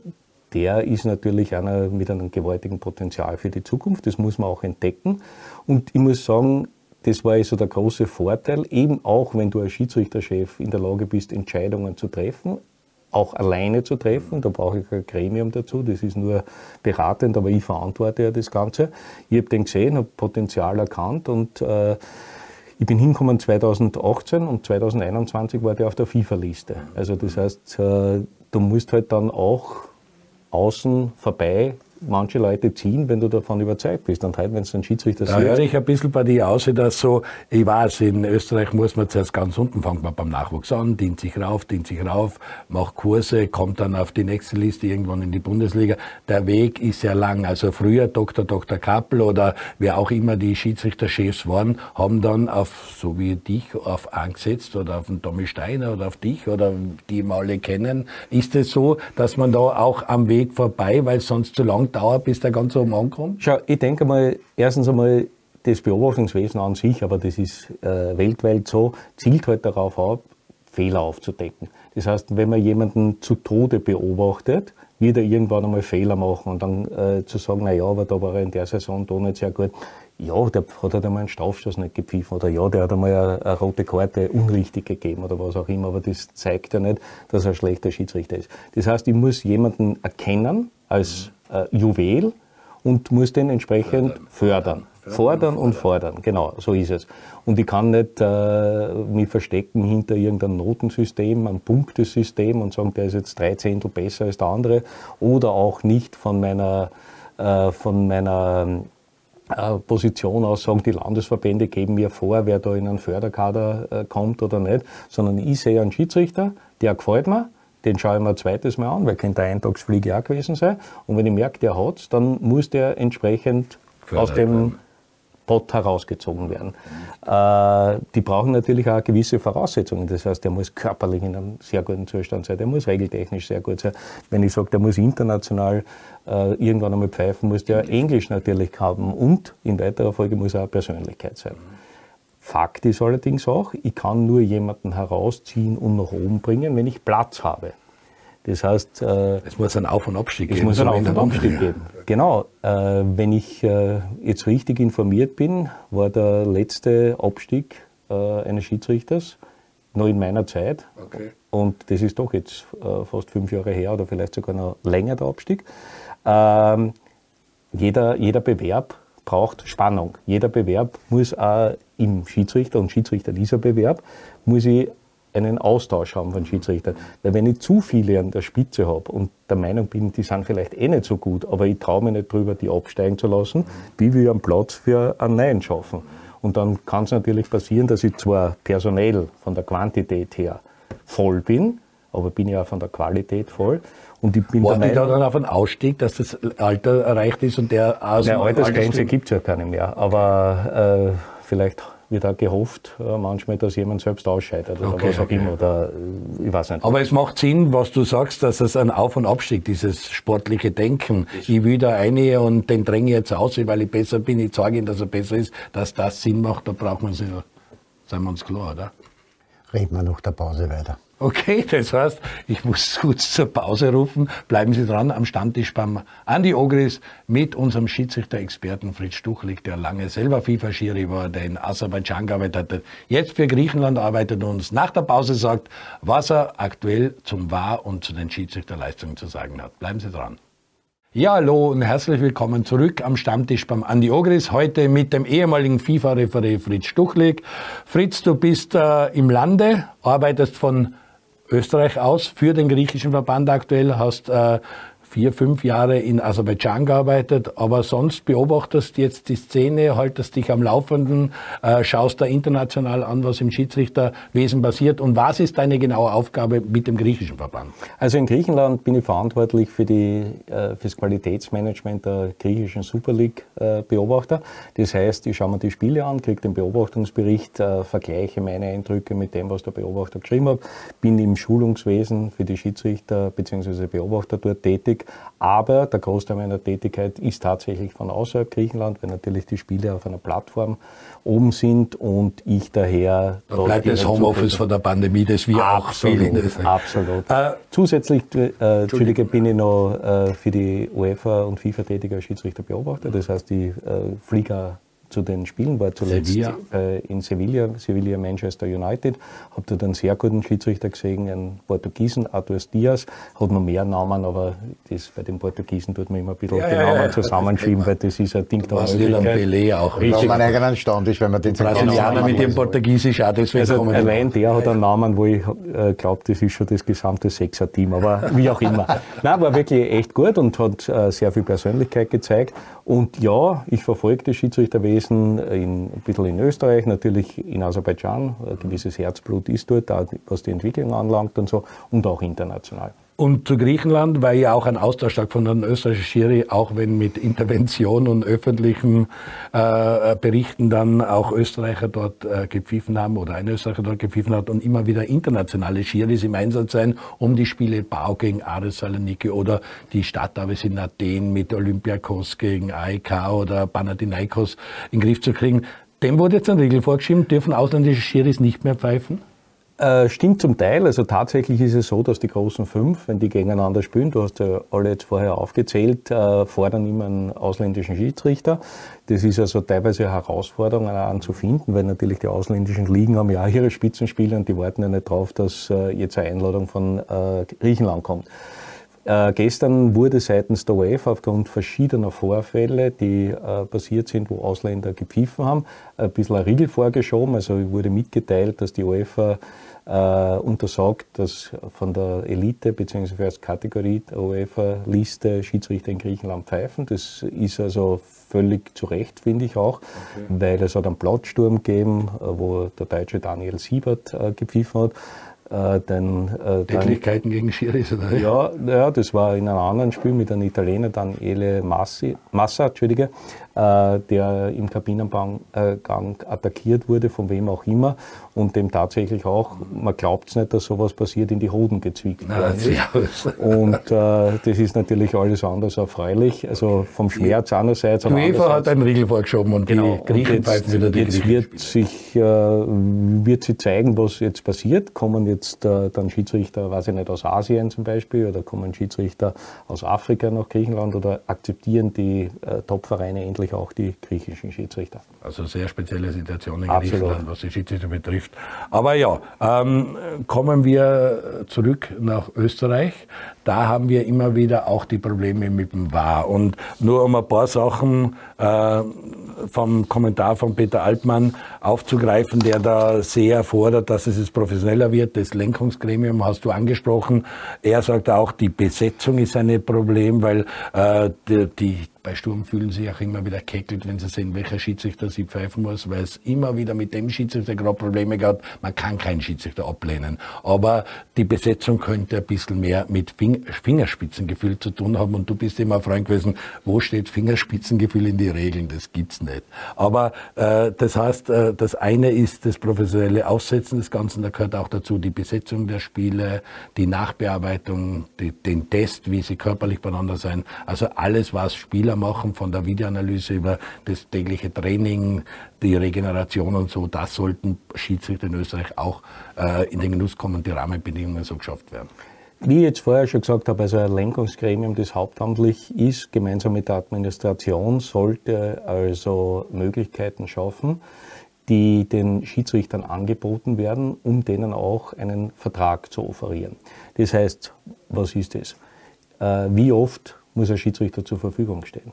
[SPEAKER 3] der ist natürlich einer mit einem gewaltigen Potenzial für die Zukunft. Das muss man auch entdecken. Und ich muss sagen, das war also der große Vorteil, eben auch wenn du als Schiedsrichterchef in der Lage bist, Entscheidungen zu treffen, auch alleine zu treffen. Da brauche ich ein Gremium dazu. Das ist nur beratend, aber ich verantworte ja das Ganze. Ich habe den gesehen, habe Potenzial erkannt und äh, ich bin hingekommen 2018 und 2021 war der auf der FIFA-Liste. Also das heißt, äh, du musst halt dann auch außen vorbei manche Leute ziehen, wenn du davon überzeugt bist. Und heute, wenn es ein Schiedsrichter
[SPEAKER 1] Da höre ich ein bisschen bei dir aus, dass so, ich weiß, in Österreich muss man zuerst ganz unten, fangen man beim Nachwuchs an, dient sich rauf, dient sich rauf, macht Kurse, kommt dann auf die nächste Liste irgendwann in die Bundesliga. Der Weg ist sehr lang. Also früher Dr. Dr. Kappel oder wer auch immer die Schiedsrichterchefs waren, haben dann auf, so wie dich, auf angesetzt oder auf den Tommy Steiner oder auf dich oder die wir alle kennen. Ist es so, dass man da auch am Weg vorbei, weil sonst zu lang dauert, bis der ganz oben ankommt?
[SPEAKER 3] Schau, ich denke mal, erstens einmal, das Beobachtungswesen an sich, aber das ist äh, weltweit so, zielt halt darauf ab, Fehler aufzudecken. Das heißt, wenn man jemanden zu Tode beobachtet, wird er irgendwann einmal Fehler machen und dann äh, zu sagen, na ja, aber da war er in der Saison da nicht sehr gut. Ja, der hat halt einmal einen Strafstoß nicht gepfiffen oder ja, der hat einmal eine, eine, rote Karte unrichtig gegeben oder was auch immer, aber das zeigt ja nicht, dass er ein schlechter Schiedsrichter ist. Das heißt, ich muss jemanden erkennen als äh, Juwel und muss den entsprechend fördern. fördern. Fordern und fordern, genau, so ist es. Und ich kann nicht äh, mich verstecken hinter irgendeinem Notensystem, einem Punktesystem und sagen, der ist jetzt drei Zehntel besser als der andere. Oder auch nicht von meiner, äh, von meiner äh, Position aus sagen, die Landesverbände geben mir vor, wer da in einen Förderkader äh, kommt oder nicht, sondern ich sehe einen Schiedsrichter, der gefällt mir, den schaue ich mir ein zweites Mal an, weil könnte eine Eintagsfliege auch gewesen sein. Und wenn ich merke, der hat's, dann muss der entsprechend Fördert aus dem werden. Pot herausgezogen werden. Äh, die brauchen natürlich auch gewisse Voraussetzungen. Das heißt, der muss körperlich in einem sehr guten Zustand sein, der muss regeltechnisch sehr gut sein. Wenn ich sage, der muss international äh, irgendwann einmal pfeifen, muss der Englisch natürlich haben und in weiterer Folge muss er auch Persönlichkeit sein. Fakt ist allerdings auch, ich kann nur jemanden herausziehen und nach oben bringen, wenn ich Platz habe. Das heißt,
[SPEAKER 1] äh, es muss einen Auf- und Abstieg
[SPEAKER 3] es geben. Es muss einen Auf- und Abstieg geben. Genau. Äh, wenn ich äh, jetzt richtig informiert bin, war der letzte Abstieg äh, eines Schiedsrichters noch in meiner Zeit. Okay. Und das ist doch jetzt äh, fast fünf Jahre her oder vielleicht sogar noch länger der Abstieg. Ähm, jeder, jeder Bewerb braucht Spannung. Jeder Bewerb muss auch im Schiedsrichter, und Schiedsrichter dieser Bewerb, muss ich einen Austausch haben von Schiedsrichtern. Weil wenn ich zu viele an der Spitze habe und der Meinung bin, die sind vielleicht eh nicht so gut, aber ich traue mir nicht drüber, die absteigen zu lassen, wie wir einen Platz für einen Neuen schaffen. Und dann kann es natürlich passieren, dass ich zwar personell von der Quantität her voll bin, aber bin ja auch von der Qualität voll.
[SPEAKER 1] Und ich bin Warte da dann auf einen Ausstieg, dass das Alter erreicht ist und der
[SPEAKER 3] aus Eine Altersgrenze gibt es ja keine mehr. Aber äh, vielleicht wird auch gehofft, äh, manchmal, dass jemand selbst ausscheidet oder okay, was auch okay. immer. Oder,
[SPEAKER 1] äh, ich weiß nicht. Aber es macht Sinn, was du sagst, dass es ein Auf- und Abstieg, dieses sportliche Denken. Ich will da eine und den dränge jetzt aus, weil ich besser bin, ich zeige ihm, dass er besser ist, dass das Sinn macht, da braucht man sich, seien wir uns klar, oder?
[SPEAKER 2] Reden wir nach der Pause weiter.
[SPEAKER 1] Okay, das heißt, ich muss kurz zur Pause rufen. Bleiben Sie dran am Stammtisch beim Andi Ogris mit unserem Schiedsrichter-Experten Fritz Stuchlik, der lange selber FIFA-Schiri war, der in Aserbaidschan gearbeitet hat, jetzt für Griechenland arbeitet und uns nach der Pause sagt, was er aktuell zum Wahr und zu den Schiedsrichterleistungen zu sagen hat. Bleiben Sie dran. Ja, hallo und herzlich willkommen zurück am Stammtisch beim Andi Ogris. Heute mit dem ehemaligen FIFA-Referee Fritz Stuchlik. Fritz, du bist äh, im Lande, arbeitest von Österreich aus für den griechischen Verband aktuell, hast äh, vier, fünf Jahre in Aserbaidschan gearbeitet, aber sonst beobachtest jetzt die Szene, haltest dich am Laufenden, äh, schaust da international an, was im Schiedsrichterwesen passiert und was ist deine genaue Aufgabe mit dem griechischen Verband?
[SPEAKER 3] Also in Griechenland bin ich verantwortlich für, die, äh, für das Qualitätsmanagement der griechischen Super League äh, Beobachter. Das heißt, ich schaue mir die Spiele an, kriege den Beobachtungsbericht, äh, vergleiche meine Eindrücke mit dem, was der Beobachter geschrieben hat, bin im Schulungswesen für die Schiedsrichter bzw. Beobachter dort tätig tätig. Aber der Großteil meiner Tätigkeit ist tatsächlich von außerhalb Griechenland, weil natürlich die Spiele auf einer Plattform oben sind und ich daher.
[SPEAKER 1] Da bleibt das Homeoffice von der Pandemie, das wir absolut, auch
[SPEAKER 3] fehlen. Absolut. Äh, Zusätzlich, äh, Entschuldige, bin ich noch äh, für die UEFA und FIFA tätiger Schiedsrichterbeobachter. Das heißt, ich äh, fliege zu den Spielen, war zuletzt Sevilla. Äh, in Sevilla, Sevilla Manchester United, habe dort einen sehr guten Schiedsrichter gesehen, einen Portugiesen, Artur Diaz, hat noch mehr Namen, aber das, bei den Portugiesen tut man immer ein bisschen ja, die ja, Namen ja, zusammenschieben, weil das ist ein Ding
[SPEAKER 1] der Pelé auch. Richtig.
[SPEAKER 2] Man eigenen Stand ist, wenn man den
[SPEAKER 1] Brasilianer mit dem Portugiesisch auch deswegen
[SPEAKER 3] also kommen. Allein der hat einen Namen, wo ich äh, glaube, das ist schon das gesamte Sechser-Team, aber wie auch immer. Nein, war wirklich echt gut und hat äh, sehr viel Persönlichkeit gezeigt. Und ja, ich verfolge das Schiedsrichterwesen in, ein bisschen in Österreich, natürlich in Aserbaidschan. Ein gewisses Herzblut ist dort, was die Entwicklung anlangt und so, und auch international.
[SPEAKER 1] Und zu Griechenland war ja auch ein Austausch stattgefunden, ein österreichischer Schiri, auch wenn mit Intervention und öffentlichen äh, Berichten dann auch Österreicher dort äh, gepfiffen haben oder ein Österreicher dort gepfiffen hat und immer wieder internationale Schiris im Einsatz sein, um die Spiele Bau gegen Ares Saloniki oder die Stadtarbeit in Athen mit Olympiakos gegen AEK oder Panathinaikos in den Griff zu kriegen. Dem wurde jetzt ein Regel vorgeschrieben, dürfen ausländische Schiris nicht mehr pfeifen?
[SPEAKER 3] Äh, stimmt zum Teil. Also tatsächlich ist es so, dass die großen fünf, wenn die gegeneinander spielen, du hast ja alle jetzt vorher aufgezählt, äh, fordern immer einen ausländischen Schiedsrichter. Das ist also teilweise eine Herausforderung an zu finden, weil natürlich die ausländischen Ligen haben ja auch ihre Spitzenspieler und die warten ja nicht drauf, dass äh, jetzt eine Einladung von Griechenland kommt. Äh, gestern wurde seitens der UEFA aufgrund verschiedener Vorfälle, die äh, passiert sind, wo Ausländer gepfiffen haben, ein bisschen ein Riegel vorgeschoben. Also wurde mitgeteilt, dass die UEFA äh, untersagt, dass von der Elite bzw. als Kategorie der UEFA-Liste Schiedsrichter in Griechenland pfeifen. Das ist also völlig zu Recht, finde ich auch, okay. weil es hat einen Plattsturm gegeben, äh, wo der deutsche Daniel Siebert äh, gepfiffen hat.
[SPEAKER 1] Äh, äh, Tätlichkeiten gegen Schiris, oder?
[SPEAKER 3] Ja, ja, das war in einem anderen Spiel mit einem Italiener, Daniele Massi, Massa, Entschuldige, der im Kabinengang äh, attackiert wurde, von wem auch immer, und dem tatsächlich auch, man glaubt es nicht, dass sowas passiert, in die Hoden gezwickt ist. Und äh, das ist natürlich alles anders erfreulich, also vom Schmerz einerseits.
[SPEAKER 1] Die UEFA hat einen Riegel vorgeschoben und genau, die Griechen
[SPEAKER 3] pfeifen wieder die Jetzt wird, sich, äh, wird sie zeigen, was jetzt passiert. Kommen jetzt äh, dann Schiedsrichter, weiß ich nicht, aus Asien zum Beispiel, oder kommen Schiedsrichter aus Afrika nach Griechenland, oder akzeptieren die äh, Topvereine endlich natürlich auch die griechischen Schiedsrichter.
[SPEAKER 1] Also sehr spezielle Situation in Absolut. Griechenland, was die Schiedsrichter betrifft. Aber ja, ähm, kommen wir zurück nach Österreich. Da haben wir immer wieder auch die Probleme mit dem War. Und nur um ein paar Sachen äh, vom Kommentar von Peter Altmann aufzugreifen, der da sehr fordert, dass es jetzt professioneller wird. Das Lenkungsgremium hast du angesprochen. Er sagt auch, die Besetzung ist ein Problem, weil äh, die, die bei Sturm fühlen sie auch immer wieder keckelt, wenn sie sehen, welcher Schiedsrichter sie pfeifen muss, weil es immer wieder mit dem Schiedsrichter gerade Probleme gab. Man kann keinen Schiedsrichter ablehnen. Aber die Besetzung könnte ein bisschen mehr mit Fingerspitzengefühl zu tun haben. Und du bist immer ein Freund gewesen, wo steht Fingerspitzengefühl in die Regeln? Das gibt's nicht. Aber äh, das heißt, äh, das eine ist das professionelle Aussetzen des Ganzen. Da gehört auch dazu die Besetzung der Spiele, die Nachbearbeitung, die, den Test, wie sie körperlich beieinander sein. Also alles, was Spieler machen, von der Videoanalyse über das tägliche Training, die Regeneration und so, das sollten Schiedsrichter in Österreich auch äh, in den Genuss kommen, die Rahmenbedingungen so geschafft werden.
[SPEAKER 3] Wie ich jetzt vorher schon gesagt habe, also ein Lenkungsgremium, das hauptamtlich ist, gemeinsam mit der Administration, sollte also Möglichkeiten schaffen, die den Schiedsrichtern angeboten werden, um denen auch einen Vertrag zu offerieren. Das heißt, was ist das? Äh, wie oft muss ein Schiedsrichter zur Verfügung stehen?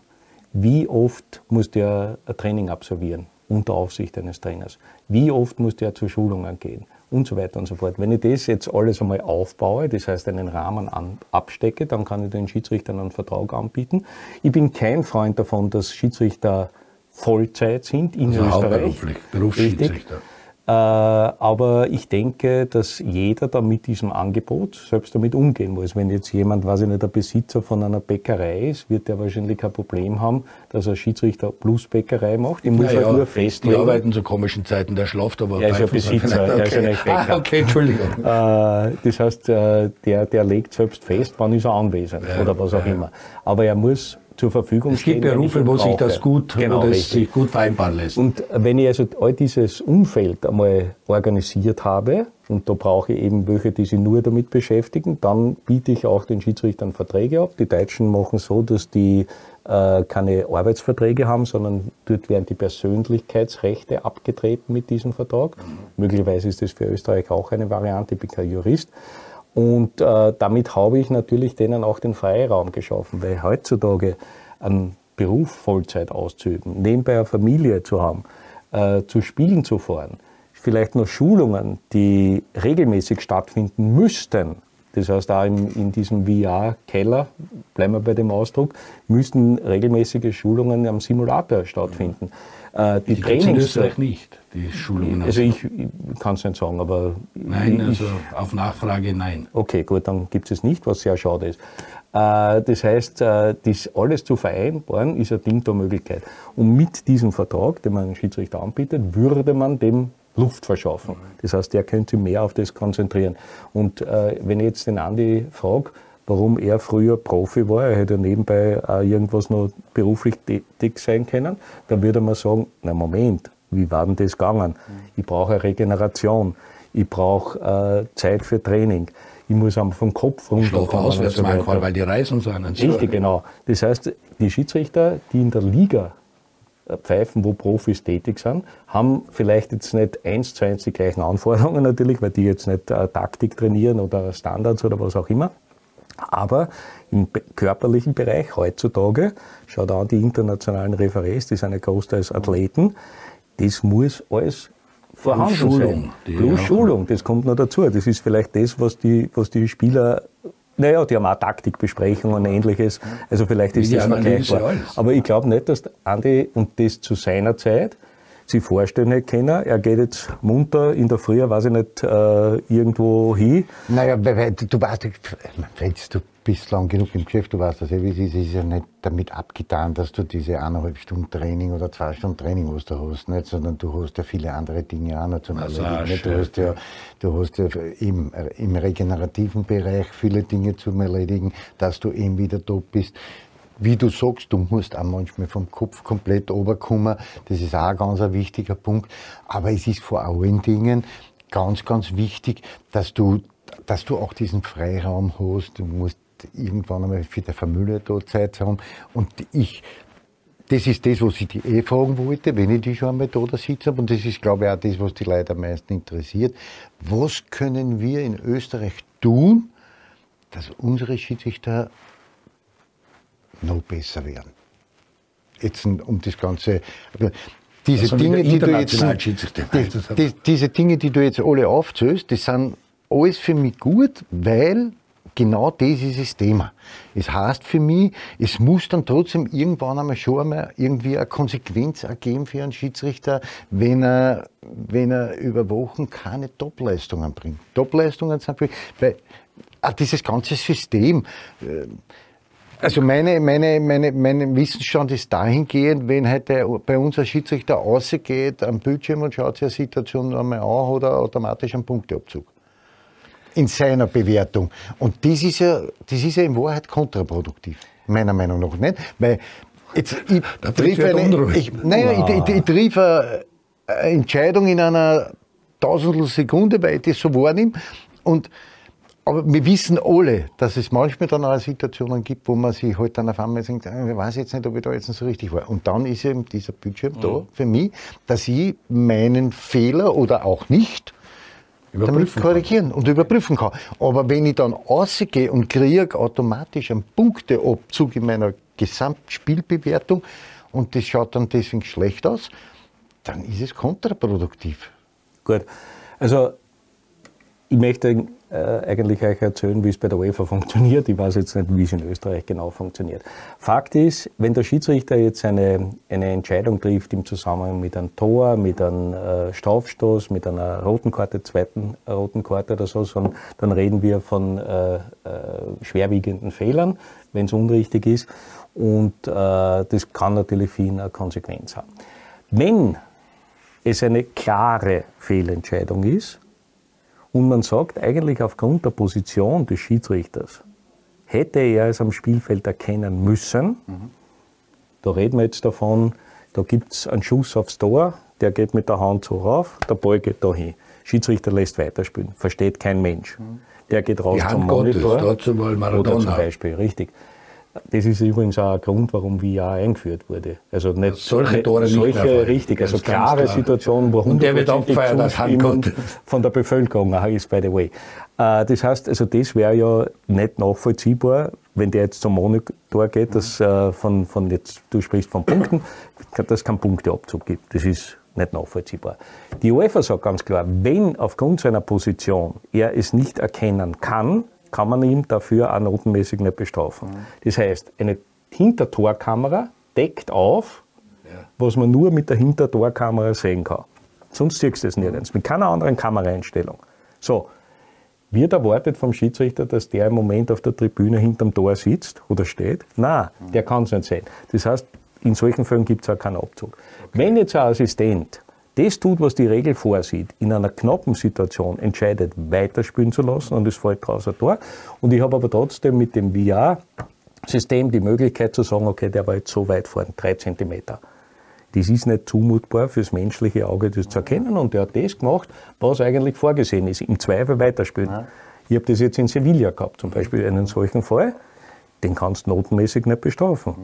[SPEAKER 3] Wie oft muss der ein Training absolvieren unter Aufsicht eines Trainers? Wie oft muss der zur Schulungen gehen? Und so weiter und so fort. Wenn ich das jetzt alles einmal aufbaue, das heißt einen Rahmen an, abstecke, dann kann ich den Schiedsrichtern einen Vertrag anbieten. Ich bin kein Freund davon, dass Schiedsrichter Vollzeit sind in also Österreich.
[SPEAKER 1] Berufsschiedsrichter.
[SPEAKER 3] Äh, aber ich denke, dass jeder da mit diesem Angebot selbst damit umgehen muss. Wenn jetzt jemand, weiß ich nicht, der Besitzer von einer Bäckerei ist, wird der wahrscheinlich kein Problem haben, dass er Schiedsrichter plus Bäckerei macht.
[SPEAKER 1] Ich muss ja, halt ja, nur festlegen. Die arbeiten zu komischen Zeiten, der schlaft aber.
[SPEAKER 3] Er ist ja Besitzer, okay. er ist ja nicht Bäcker. Ah,
[SPEAKER 1] okay, Entschuldigung.
[SPEAKER 3] Äh, das heißt, der, der legt selbst fest, wann ist er anwesend ja, oder was auch immer. Aber er muss zur Verfügung
[SPEAKER 1] es stehen. Es gibt Berufe, wo sich das gut, genau, das sich gut vereinbaren lässt.
[SPEAKER 3] Und wenn ich also all dieses Umfeld einmal organisiert habe, und da brauche ich eben welche, die sich nur damit beschäftigen, dann biete ich auch den Schiedsrichtern Verträge ab. Die Deutschen machen so, dass die äh, keine Arbeitsverträge haben, sondern dort werden die Persönlichkeitsrechte abgetreten mit diesem Vertrag. Mhm. Möglicherweise ist das für Österreich auch eine Variante, ich bin kein Jurist. Und äh, damit habe ich natürlich denen auch den Freiraum geschaffen, weil heutzutage einen Beruf Vollzeit auszuüben, nebenbei eine Familie zu haben, äh, zu Spielen zu fahren, vielleicht noch Schulungen, die regelmäßig stattfinden müssten, das heißt, auch in, in diesem VR-Keller, bleiben wir bei dem Ausdruck, müssten regelmäßige Schulungen am Simulator stattfinden.
[SPEAKER 1] Äh, die, die Trainings in Österreich nicht, die Schulungen.
[SPEAKER 3] Also ich, ich kann es nicht sagen, aber.
[SPEAKER 1] Nein, also auf Nachfrage nein.
[SPEAKER 3] Okay, gut, dann gibt es nicht, was sehr schade ist. Äh, das heißt, äh, das alles zu vereinbaren, ist ein Ding der Möglichkeit. Und mit diesem Vertrag, den man einem Schiedsrichter anbietet, würde man dem Luft verschaffen. Das heißt, er könnte mehr auf das konzentrieren. Und äh, wenn ich jetzt den Andi frage, warum er früher Profi war, er hätte ja nebenbei auch irgendwas noch beruflich tätig sein können, dann würde man sagen, na Moment, wie war denn das gegangen? Ich brauche eine Regeneration, ich brauche äh, Zeit für Training, ich muss einfach vom Kopf runter.
[SPEAKER 1] Schlaf auswärts so manchmal, weil die Reisen sind.
[SPEAKER 3] Richtig, genau. Das heißt, die Schiedsrichter, die in der Liga pfeifen, wo Profis tätig sind, haben vielleicht jetzt nicht eins zu eins die gleichen Anforderungen natürlich, weil die jetzt nicht äh, Taktik trainieren oder Standards oder was auch immer. Aber im körperlichen Bereich heutzutage, schaut an die internationalen Referés, die sind ja großteils Athleten, das muss alles vorhanden Schulung, sein. Plus Schulung, das kommt noch dazu. Das ist vielleicht das, was die, was die Spieler naja, die haben auch Taktikbesprechungen und ähnliches. Also vielleicht ist das vergleichbar. Aber ich glaube nicht, dass Andi und das zu seiner Zeit sich vorstellen hätte können, er geht jetzt munter in der Früh, weiß ich nicht, äh, irgendwo hin.
[SPEAKER 2] Naja, du weißt, du bist lang genug im Geschäft, du weißt das ja, wie es ist. Es ist ja nicht damit abgetan, dass du diese eineinhalb Stunden Training oder zwei Stunden Training, was du hast, nicht, sondern du hast ja viele andere Dinge auch noch zum Erledigen. Du hast ja, du hast ja im, im regenerativen Bereich viele Dinge zum Erledigen, dass du eben wieder top bist wie du sagst, du musst auch manchmal vom Kopf komplett oberkommen. Das ist auch ein ganz wichtiger Punkt. Aber es ist vor allen Dingen ganz, ganz wichtig, dass du, dass du auch diesen Freiraum hast. Du musst irgendwann einmal für die Familie da Zeit haben. Und ich, das ist das, was ich die eh fragen wollte, wenn ich die schon einmal da, habe. Und das ist, glaube ich, auch das, was die Leute am meisten interessiert. Was können wir in Österreich tun, dass unsere Schiedsrichter noch besser werden? Jetzt um das Ganze. Diese also Dinge, die du jetzt, die, die, diese Dinge, die du jetzt alle aufzählst, das sind alles für mich gut, weil genau das ist das Thema. Es heißt für mich, es muss dann trotzdem irgendwann einmal schon einmal irgendwie eine Konsequenz ergeben für einen Schiedsrichter, wenn er, wenn er über Wochen keine Topleistungen bringt. Topleistungen sind für, weil auch dieses ganze System, äh, also meine, meine, meine, mein Wissensstand ist dahingehend, wenn heute bei uns ein Schiedsrichter rausgeht am Bildschirm und schaut sich eine Situation einmal an, hat er automatisch einen Punkteabzug in seiner Bewertung. Und das ist ja, das ist ja in Wahrheit kontraproduktiv, meiner Meinung nach nicht. Weil jetzt, ich triff eine, ich, naja, ich, ich, ich triff eine Entscheidung in einer Tausendstel Sekunde, weil ich das so wahrnehme. Und aber wir wissen alle, dass es manchmal dann auch Situationen gibt, wo man sich halt dann auf einmal denkt, ah, ich weiß jetzt nicht, ob ich da jetzt so richtig war. Und dann ist eben dieser Bildschirm mhm. da für mich, dass ich meinen Fehler oder auch nicht damit korrigieren kann. und überprüfen kann. Aber wenn ich dann rausgehe und kriege automatisch einen Punkteabzug in meiner Gesamtspielbewertung und das schaut dann deswegen schlecht aus, dann ist es kontraproduktiv.
[SPEAKER 3] Gut, also ich möchte äh, eigentlich euch erzählen, wie es bei der UEFA funktioniert. Ich weiß jetzt nicht, wie es in Österreich genau funktioniert. Fakt ist, wenn der Schiedsrichter jetzt eine, eine Entscheidung trifft im Zusammenhang mit einem Tor, mit einem äh, Strafstoß, mit einer roten Karte, zweiten roten Karte oder so, sondern, dann reden wir von äh, äh, schwerwiegenden Fehlern, wenn es unrichtig ist. Und äh, das kann natürlich ihn eine Konsequenz haben. Wenn es eine klare Fehlentscheidung ist, und man sagt eigentlich aufgrund der Position des Schiedsrichters, hätte er es am Spielfeld erkennen müssen. Mhm. Da reden wir jetzt davon, da gibt es einen Schuss aufs Tor, der geht mit der Hand so rauf, der Ball geht da hin. Schiedsrichter lässt weiterspielen, versteht kein Mensch. Der geht raus
[SPEAKER 1] Die zum Hand Monitor.
[SPEAKER 3] Gottes, dazu mal Maradona. Oder zum Beispiel, richtig. Das ist übrigens auch ein Grund, warum VR eingeführt wurde. Also nicht
[SPEAKER 1] solche Tore nicht
[SPEAKER 3] solche,
[SPEAKER 1] mehr
[SPEAKER 3] richtig, also klare
[SPEAKER 1] klar.
[SPEAKER 3] Situationen, wo
[SPEAKER 1] Und der wird abgefeiert als
[SPEAKER 3] Zustimmung
[SPEAKER 1] Handgott.
[SPEAKER 3] von der Bevölkerung auch ist, by the way. Äh, Das heißt, also das wäre ja nicht nachvollziehbar, wenn der jetzt zum Monitor geht, dass äh, von, von jetzt, du sprichst von Punkten, dass es keinen Punkteabzug gibt. Das ist nicht nachvollziehbar. Die UEFA sagt ganz klar, wenn aufgrund seiner Position er es nicht erkennen kann, kann man ihn dafür auch notenmäßig nicht bestrafen. Das heißt, eine Hintertorkamera deckt auf, was man nur mit der Hintertorkamera sehen kann. Sonst siehst du es nirgends, mit keiner anderen Kameraeinstellung. So, wird erwartet vom Schiedsrichter, dass der im Moment auf der Tribüne hinterm Tor sitzt oder steht? Nein, der kann es nicht sehen. Das heißt, in solchen Fällen gibt es auch keinen Abzug. Wenn jetzt ein Assistent das tut, was die Regel vorsieht, in einer knappen Situation entscheidet, weiterspielen zu lassen und es fällt draußen ein Tor. Und ich habe aber trotzdem mit dem VR-System die Möglichkeit zu sagen, okay, der war jetzt so weit vorn, drei Zentimeter. Das ist nicht zumutbar fürs menschliche Auge, das zu erkennen. Und der hat das gemacht, was eigentlich vorgesehen ist. Im Zweifel weiterspielen. Ich habe das jetzt in Sevilla gehabt, zum Beispiel einen solchen Fall. Den kannst du notenmäßig nicht bestrafen.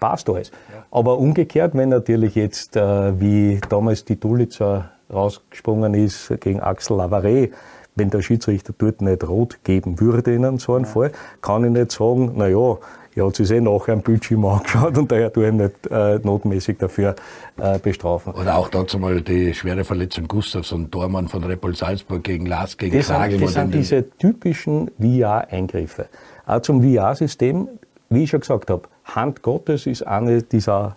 [SPEAKER 3] Passt alles. Aber umgekehrt, wenn natürlich jetzt, äh, wie damals die Dulitzer rausgesprungen ist gegen Axel Lavare, wenn der Schiedsrichter dort nicht rot geben würde in so einem Fall, kann ich nicht sagen, naja, er hat sich eh nachher am Bildschirm angeschaut und daher tue ich ihn nicht äh, notmäßig dafür äh, bestrafen.
[SPEAKER 1] Oder auch dazu mal die schwere Verletzung Gustavsson, Tormann von Repol Salzburg gegen Lars, gegen
[SPEAKER 3] Das
[SPEAKER 1] Kragel.
[SPEAKER 3] sind, das sind diese typischen VR-Eingriffe. Auch zum VR-System, wie ich schon gesagt habe, Hand Gottes ist eine dieser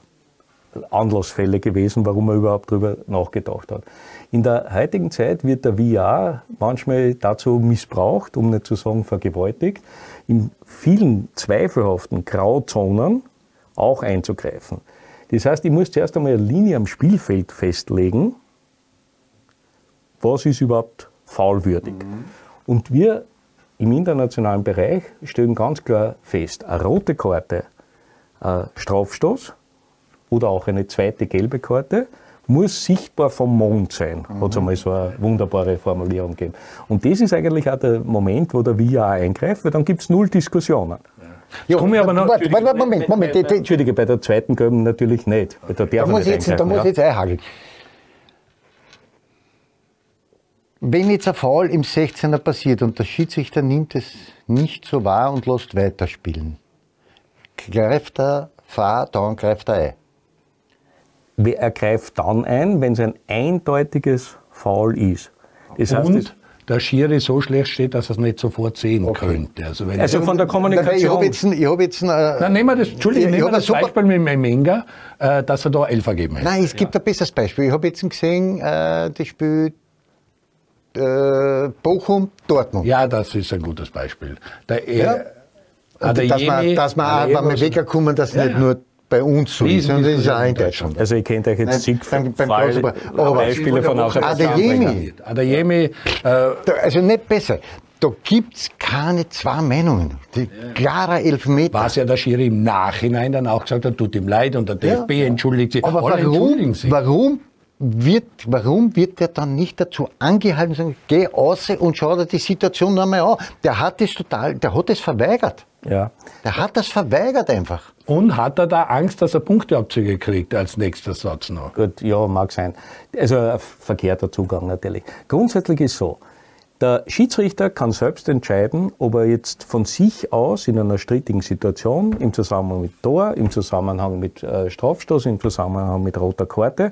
[SPEAKER 3] Anlassfälle gewesen, warum man überhaupt darüber nachgedacht hat. In der heutigen Zeit wird der VR manchmal dazu missbraucht, um nicht zu sagen vergewaltigt, in vielen zweifelhaften Grauzonen auch einzugreifen. Das heißt, ich muss zuerst einmal eine Linie am Spielfeld festlegen, was ist überhaupt faulwürdig. Und wir im internationalen Bereich stellen ganz klar fest, eine rote Karte, ein Strafstoß oder auch eine zweite gelbe Karte muss sichtbar vom Mond sein. Hat es einmal so eine wunderbare Formulierung gegeben. Und das ist eigentlich auch der Moment, wo der VR eingreift, weil dann gibt es null Diskussionen.
[SPEAKER 2] Ja,
[SPEAKER 3] Komme aber noch,
[SPEAKER 2] warte, warte, Moment, Moment.
[SPEAKER 3] Bei, Entschuldige, bei der zweiten gelben natürlich nicht. Weil da
[SPEAKER 2] muss ich
[SPEAKER 3] nicht
[SPEAKER 2] jetzt, da muss ich jetzt einhaken. Wenn jetzt ein Foul im 16er passiert und der Schiedsrichter nimmt es nicht so wahr und lässt weiterspielen, greift er Fahr, dann greift er ein.
[SPEAKER 3] Wer- Er greift dann ein, wenn es ein eindeutiges Foul ist. Das heißt,
[SPEAKER 1] Und der Schiri so schlecht steht, dass er es nicht sofort sehen könnte. Also, wenn
[SPEAKER 3] also von der
[SPEAKER 2] Ich
[SPEAKER 3] Kommunikation.
[SPEAKER 2] habe jetzt, ich hab jetzt ein, äh,
[SPEAKER 1] Dann nehmen wir das, Entschuldigung,
[SPEAKER 2] Ich- ich
[SPEAKER 1] nehmen wir das Beispiel mit dem Menga, äh, dass er da elf vergeben hat.
[SPEAKER 2] Nein, es gibt ein besseres Beispiel. Ich habe jetzt gesehen, äh, das Spiel äh, Bochum-Dortmund.
[SPEAKER 1] Ja, das ist ein gutes Beispiel. Der,
[SPEAKER 2] Ja. Dass man, dass man auch beim
[SPEAKER 1] Adeyemi-
[SPEAKER 2] Wegkommen, dass
[SPEAKER 1] Ja,
[SPEAKER 2] nicht
[SPEAKER 1] ja.
[SPEAKER 2] nur bei uns so ist, sondern das ist auch in Deutschland.
[SPEAKER 3] Also ihr kennt euch jetzt zig Fall.
[SPEAKER 2] Aber
[SPEAKER 3] Beispiele von
[SPEAKER 2] Adeyemi.
[SPEAKER 1] Adeyemi, äh,
[SPEAKER 2] also nicht besser. Da gibt es keine zwei Meinungen. Die, klarer Elfmeter.
[SPEAKER 1] was ja der Schiri im Nachhinein dann auch gesagt hat, tut ihm leid und der DFB entschuldigt sich.
[SPEAKER 2] Aber
[SPEAKER 1] Alle entschuldigen
[SPEAKER 2] warum,
[SPEAKER 1] sich.
[SPEAKER 2] warum, wird, warum wird der dann nicht dazu angehalten, sagen, geh raus und schau dir die Situation noch einmal an? Der hat es total, der hat es verweigert.
[SPEAKER 3] Ja.
[SPEAKER 2] Der hat das verweigert einfach.
[SPEAKER 1] Und hat er da Angst, dass er Punkteabzüge kriegt als nächster Satz noch?
[SPEAKER 3] Gut, ja, mag sein. Also ein verkehrter Zugang natürlich. Grundsätzlich ist so, der Schiedsrichter kann selbst entscheiden, ob er jetzt von sich aus in einer strittigen Situation, im Zusammenhang mit Tor, im Zusammenhang mit äh, Strafstoß, im Zusammenhang mit roter Karte,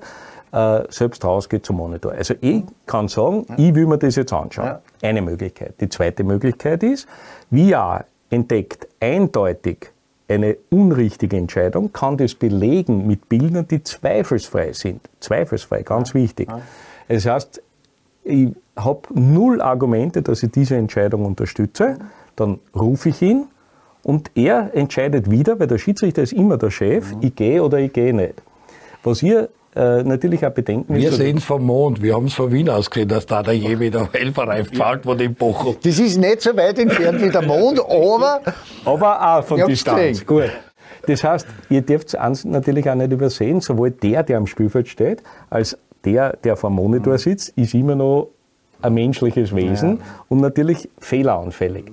[SPEAKER 3] äh, selbst rausgeht zum Monitor. Also ich kann sagen, ich will mir das jetzt anschauen. Eine Möglichkeit. Die zweite Möglichkeit ist, VR entdeckt eindeutig eine unrichtige Entscheidung, kann das belegen mit Bildern, die zweifelsfrei sind. Zweifelsfrei, ganz wichtig. Das heißt, ich habe null Argumente, dass ich diese Entscheidung unterstütze. Dann rufe ich ihn und er entscheidet wieder, weil der Schiedsrichter ist immer der Chef, ich gehe oder ich gehe nicht. Was ihr äh, natürlich auch bedenken
[SPEAKER 1] Wir sehen es vom Mond, wir haben es von Wien aus gesehen, dass da der je wieder Helferreif fällt von dem Bochum.
[SPEAKER 2] Das ist nicht so weit entfernt wie der Mond, aber
[SPEAKER 3] aber auch von Distanz. Gut. Das heißt, ihr dürft eins natürlich auch nicht übersehen, sowohl der, der am Spielfeld steht, als der, der vor dem Monitor sitzt, ist immer noch ein menschliches Wesen und natürlich fehleranfällig.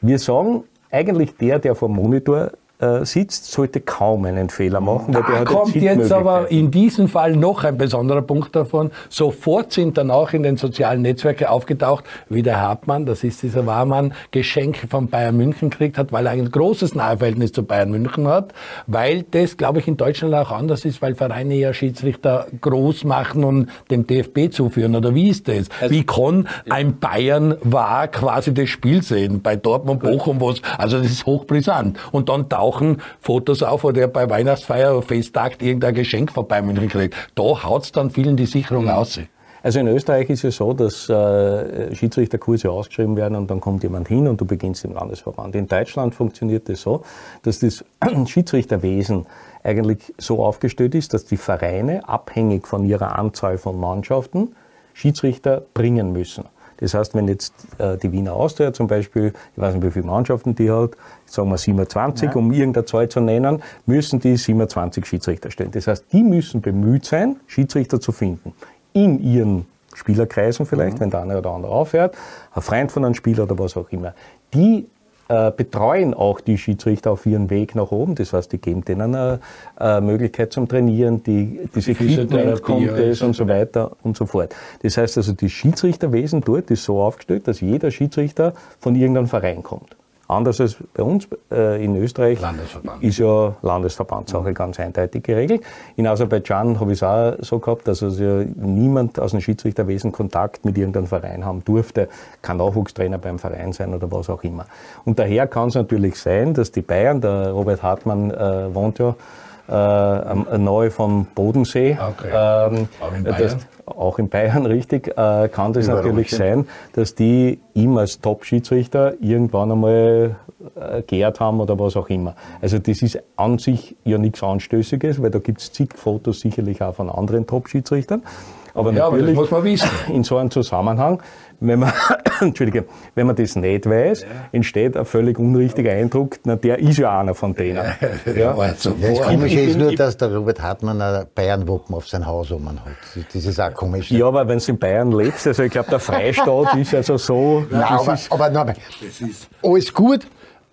[SPEAKER 3] Wir sagen, eigentlich der, der vor dem Monitor äh, sitzt, sollte kaum einen Fehler machen.
[SPEAKER 1] Weil da kommt jetzt aber in diesem Fall noch ein besonderer Punkt davon. Sofort sind dann auch in den sozialen Netzwerken aufgetaucht, wie der Hartmann, das ist dieser Warmann, Geschenke von Bayern München gekriegt hat, weil er ein großes Nahverhältnis zu Bayern München hat, weil das, glaube ich, in Deutschland auch anders ist, weil Vereine ja Schiedsrichter groß machen und dem DFB zuführen. Oder wie ist das? Also, wie kann ein Bayern war quasi das Spiel sehen bei Dortmund, Bochum, was, also das ist hochbrisant. Und dann tauchen Fotos auf, wo der bei Weihnachtsfeier oder Festtag irgendein Geschenk vorbei München kriegt. Da haut's dann vielen die Sicherung mhm. aus.
[SPEAKER 3] Also in Österreich ist es so, dass äh, Schiedsrichterkurse ausgeschrieben werden und dann kommt jemand hin und du beginnst im Landesverband. In Deutschland funktioniert das so, dass das Schiedsrichterwesen eigentlich so aufgestellt ist, dass die Vereine abhängig von ihrer Anzahl von Mannschaften Schiedsrichter bringen müssen. Das heißt, wenn jetzt äh, die Wiener Austria zum Beispiel, ich weiß nicht, wie viele Mannschaften die hat, sagen wir 27, ja. um irgendeine Zahl zu nennen, müssen die 27 Schiedsrichter stellen. Das heißt, die müssen bemüht sein, Schiedsrichter zu finden. In ihren Spielerkreisen vielleicht, mhm. wenn der eine oder andere aufhört, ein Freund von einem Spieler oder was auch immer. Die äh, betreuen auch die Schiedsrichter auf ihren Weg nach oben. Das heißt, die geben denen eine, Möglichkeit zum Trainieren, die, das Equipment kommt es und so weiter und so fort. Das heißt also, das Schiedsrichterwesen dort ist so aufgestellt, dass jeder Schiedsrichter von irgendeinem Verein kommt. Anders als bei uns äh, in Österreich ist ja Landesverbandssache mhm. ganz eindeutig geregelt. In Aserbaidschan habe ich es auch so gehabt, dass also niemand aus dem Schiedsrichterwesen Kontakt mit irgendeinem Verein haben durfte. Kann Nachwuchstrainer beim Verein sein oder was auch immer. Und daher kann es natürlich sein, dass die Bayern, der Robert Hartmann äh, wohnt ja äh, nahe vom Bodensee. Okay. Ähm, auch in Bayern? Das, auch in Bayern, richtig, äh, kann das natürlich sein, dass die ihm als Top-Schiedsrichter irgendwann einmal äh, geehrt haben oder was auch immer. Also das ist an sich ja nichts Anstößiges, weil da gibt es zig Fotos sicherlich auch von anderen Top-Schiedsrichtern. Aber ja, natürlich aber das muss man wissen. in so einem Zusammenhang wenn man, Entschuldige, wenn man das nicht weiß, ja. entsteht ein völlig unrichtiger Eindruck, na, der ist ja einer von denen. Ja,
[SPEAKER 2] ja. Also ja, das Komische ist nur, dass der Robert Hartmann ein Bayern-Wappen auf sein Haus oben hat. Das ist auch komisch.
[SPEAKER 3] Ja, aber wenn du in Bayern lebst, also ich glaube, der Freistaat ist also so.
[SPEAKER 2] Nein, aber, aber nein, alles gut,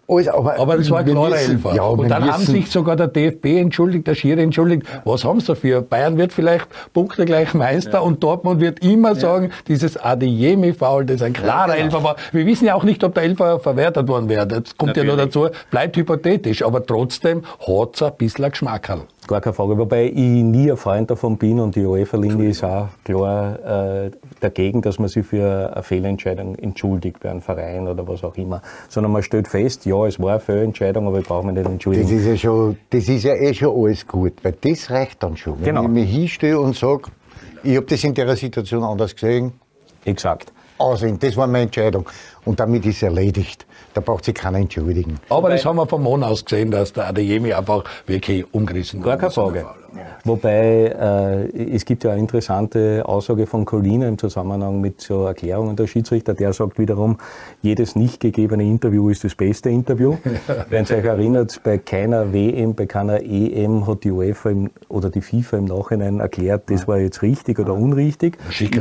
[SPEAKER 1] alles, aber, aber das war ein klarer Elfer. Ja, und dann haben sich sogar der DFB entschuldigt, der Schiri entschuldigt. Was haben sie dafür? Bayern wird vielleicht punktegleich Meister ja. und Dortmund wird immer ja. sagen, dieses Adeyemi-Foul, das ein klarer ja, genau. Elfer war. Wir wissen ja auch nicht, ob der Elfer verwertet worden wäre. Das kommt Natürlich. ja nur dazu, bleibt hypothetisch. Aber trotzdem hat es ein bisschen Geschmack.
[SPEAKER 3] Gar keine Frage. Wobei ich nie ein Freund davon bin und die UEFA-Linie ist auch klar äh, dagegen, dass man sich für eine Fehlentscheidung entschuldigt bei einem Verein oder was auch immer. Sondern man stellt fest, ja, es war eine Fehlentscheidung, aber ich brauche mich nicht entschuldigen.
[SPEAKER 2] Das ist ja, schon, das ist ja eh schon alles gut, weil das reicht dann schon. Wenn genau. ich mich hinstelle und sage, ich habe das in der Situation anders gesehen.
[SPEAKER 3] Exakt.
[SPEAKER 2] Aussehen, das war meine Entscheidung. Und damit ist es erledigt. Da braucht sich keiner entschuldigen.
[SPEAKER 1] Aber das haben wir vom Mond aus gesehen, dass der Adeyemi einfach wirklich umgerissen
[SPEAKER 3] Gar keine Frage. Wobei äh, es gibt ja eine interessante Aussage von Colina im Zusammenhang mit so Erklärungen der Schiedsrichter, der sagt wiederum, jedes nicht gegebene Interview ist das beste Interview. Wenn ihr euch erinnert, bei keiner WM, bei keiner EM hat die UEFA im, oder die FIFA im Nachhinein erklärt, das war jetzt richtig oder unrichtig.
[SPEAKER 1] Schickt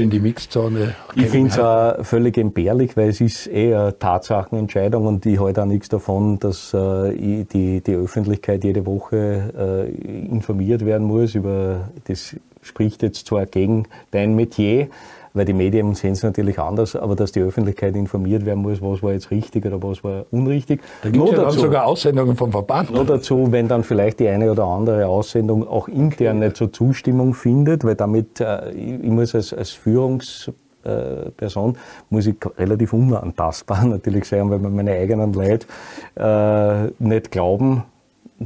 [SPEAKER 1] in die Mixzone.
[SPEAKER 3] Ich finde es auch völlig entbehrlich, weil es ist eher Tatsachenentscheidung und ich halte auch nichts davon, dass äh, die, die Öffentlichkeit jede Woche äh, informiert werden muss. Über, das spricht jetzt zwar gegen dein Metier, weil die Medien sehen es natürlich anders, aber dass die Öffentlichkeit informiert werden muss, was war jetzt richtig oder was war unrichtig.
[SPEAKER 1] Da gibt es ja dazu, sogar Aussendungen vom Verband.
[SPEAKER 3] Nur dazu, wenn dann vielleicht die eine oder andere Aussendung auch intern nicht zur Zustimmung findet, weil damit, äh, ich muss als, als Führungs Person muss ich relativ unantastbar natürlich sein, weil mir meine eigenen Leute äh, nicht glauben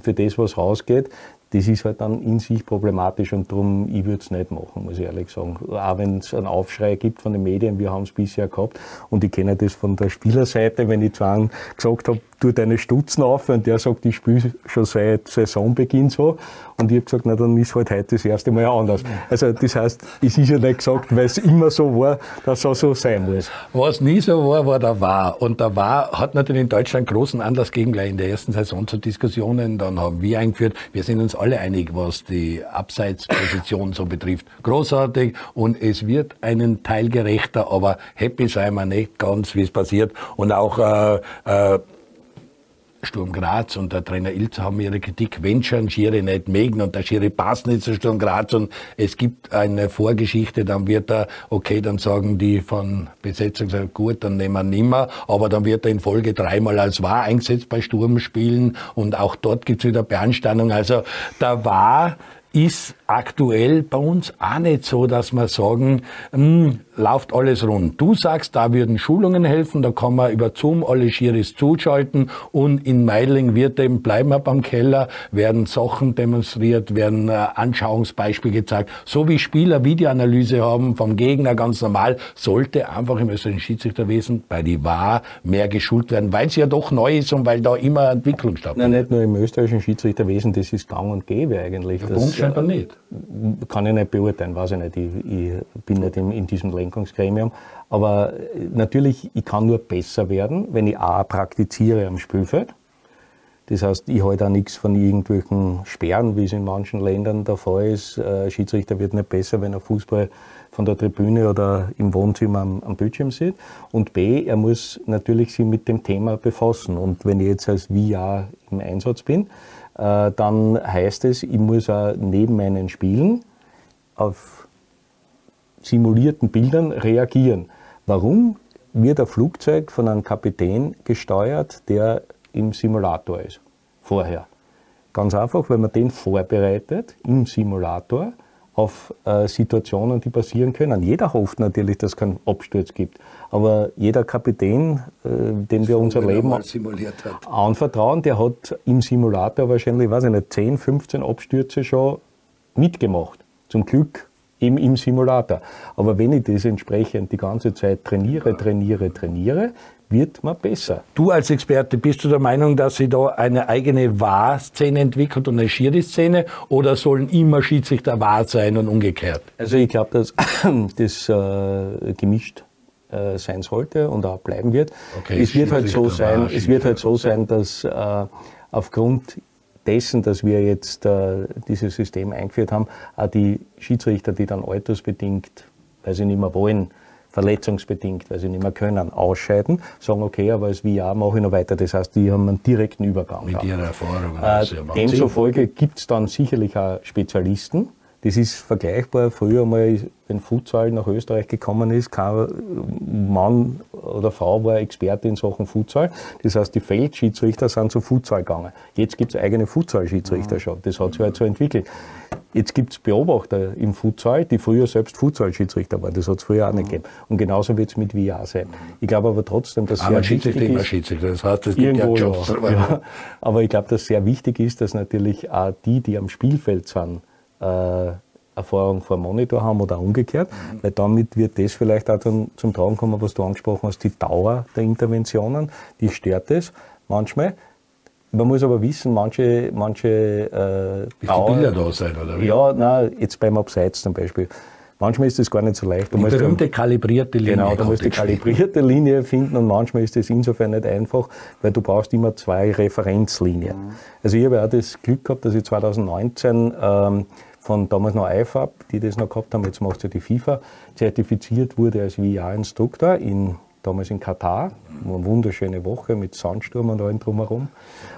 [SPEAKER 3] für das, was rausgeht das ist halt dann in sich problematisch und darum, ich würde es nicht machen, muss ich ehrlich sagen. Auch wenn es einen Aufschrei gibt von den Medien, wir haben es bisher gehabt und ich kenne das von der Spielerseite, wenn ich zu einem gesagt habe, tu deine Stutzen auf und der sagt, ich spiele schon seit Saisonbeginn so und ich habe gesagt, na dann ist halt heute das erste Mal anders. Also das heißt, es ist ja nicht gesagt, weil es immer so war, dass es so sein muss.
[SPEAKER 1] Was nie so war, war der War. Und der War hat natürlich in Deutschland großen Anlass gegeben, gleich in der ersten Saison zu Diskussionen. Dann haben wir eingeführt, wir sind uns alle einig, was die Abseitsposition so betrifft. Großartig und es wird einen Teil gerechter, aber happy sein wir nicht ganz, wie es passiert. Und auch äh, äh, Sturm Graz und der Trainer Ilz haben ihre Kritik, wenn schon Schiri nicht mögen und der Schiri passt nicht zu Sturm Graz und es gibt eine Vorgeschichte, dann wird er, okay, dann sagen die von Besetzung, gut, dann nehmen wir nimmer, aber dann wird er in Folge dreimal als Wahr eingesetzt bei Sturmspielen und auch dort gibt's wieder Beanstandung. Also da war ist aktuell bei uns auch nicht so, dass wir sagen, mh, hm, läuft alles rund. Du sagst, da würden Schulungen helfen, da kann man über Zoom alle Schiris zuschalten und in Meidling wird eben, bleiben wir beim Keller, werden Sachen demonstriert, werden äh, Anschauungsbeispiele gezeigt. So wie Spieler Videoanalyse haben vom Gegner ganz normal, sollte einfach im österreichischen Schiedsrichterwesen bei die Wahr mehr geschult werden, weil es ja doch neu ist und weil da immer Entwicklung stattfindet.
[SPEAKER 3] Nein, nicht nur im österreichischen Schiedsrichterwesen, das ist gang und gäbe eigentlich.
[SPEAKER 1] Das, scheinbar nicht.
[SPEAKER 3] Kann ich nicht beurteilen, weiß ich nicht. Ich, ich bin nicht in, in diesem Lenkungsgremium. Aber natürlich, ich kann nur besser werden, wenn ich A praktiziere am Spielfeld. Das heißt, ich halte auch nichts von irgendwelchen Sperren, wie es in manchen Ländern der Fall ist. Ein Schiedsrichter wird nicht besser, wenn er Fußball von der Tribüne oder im Wohnzimmer am, am, Bildschirm sieht. Und B, er muss natürlich sich mit dem Thema befassen. Und wenn ich jetzt als VR im Einsatz bin, äh, dann heißt es, ich muss auch neben meinen Spielen auf simulierten Bildern reagieren. Warum wird ein Flugzeug von einem Kapitän gesteuert, der im Simulator ist? Vorher. Ganz einfach, weil man den vorbereitet im Simulator auf äh, Situationen, die passieren können. Jeder hofft natürlich, dass es keinen Absturz gibt. Aber jeder Kapitän, äh, den wir unser Leben anvertrauen, der hat im Simulator wahrscheinlich, weiß ich nicht, 10, 15 Abstürze schon mitgemacht. Zum Glück eben im Simulator. Aber wenn ich das entsprechend die ganze Zeit trainiere, trainiere, trainiere, wird man besser.
[SPEAKER 1] Du als Experte, bist du der Meinung, dass sie da eine eigene Wahr-Szene entwickelt und eine Schiri-Szene oder sollen immer Schiedsrichter wahr sein und umgekehrt?
[SPEAKER 3] Also ich glaube, dass das äh, gemischt äh, sein sollte und auch bleiben wird. Okay, es wird halt so sein, es wird halt so sein, dass äh, aufgrund dessen, dass wir jetzt äh, dieses System eingeführt haben, auch die Schiedsrichter, die dann altersbedingt, weil sie nicht mehr wollen, verletzungsbedingt, weil sie nicht mehr können, ausscheiden, sagen, okay, aber als VR mache ich noch weiter. Das heißt, die haben einen direkten Übergang.
[SPEAKER 1] Mit ihrer Erfahrung.
[SPEAKER 3] Äh, demzufolge gibt es dann sicherlich auch Spezialisten. Das ist vergleichbar. Früher mal, wenn Futsal nach Österreich gekommen ist, kein Mann oder Frau war Experte in Sachen Futsal. Das heißt, die Feldschiedsrichter sind zu Futsal gegangen. Jetzt gibt es eigene Futsal-Schiedsrichter schon. Das hat sich halt so entwickelt. Jetzt gibt es Beobachter im Futsal, die früher selbst Futsal-Schiedsrichter waren. Das hat es früher auch nicht gegeben. Und genauso wird es mit VR sein. Ich glaube aber trotzdem, dass
[SPEAKER 1] aber sehr wichtig ist... Schiedsrichter, das heißt, es
[SPEAKER 3] gibt irgendwo, ja Jobs. Ja. ja. Aber ich glaube, dass sehr wichtig ist, dass natürlich auch die, die am Spielfeld sind, äh, Erfahrung vor dem Monitor haben oder umgekehrt, mhm. weil damit wird das vielleicht auch zum, zum Tragen kommen, was du angesprochen hast, die Dauer der Interventionen, die stört es manchmal. Man muss aber wissen, manche, manche
[SPEAKER 1] äh, Bis Dauer, die Bilder da sein, oder wie?
[SPEAKER 3] Ja, nein, jetzt beim Abseits zum Beispiel. Manchmal ist das gar nicht so leicht.
[SPEAKER 1] Die berühmte kalibrierte Linie.
[SPEAKER 3] Genau, da musst du die kalibrierte Linie finden und manchmal ist das insofern nicht einfach, weil du brauchst immer zwei Referenzlinien. Mhm. Also ich habe auch das Glück gehabt, dass ich 2019 ähm, von damals noch IFAB, die das noch gehabt haben, jetzt macht ja die FIFA, zertifiziert wurde als VR-Instruktor in damals in Katar. Eine wunderschöne Woche mit Sandsturm und allem drumherum.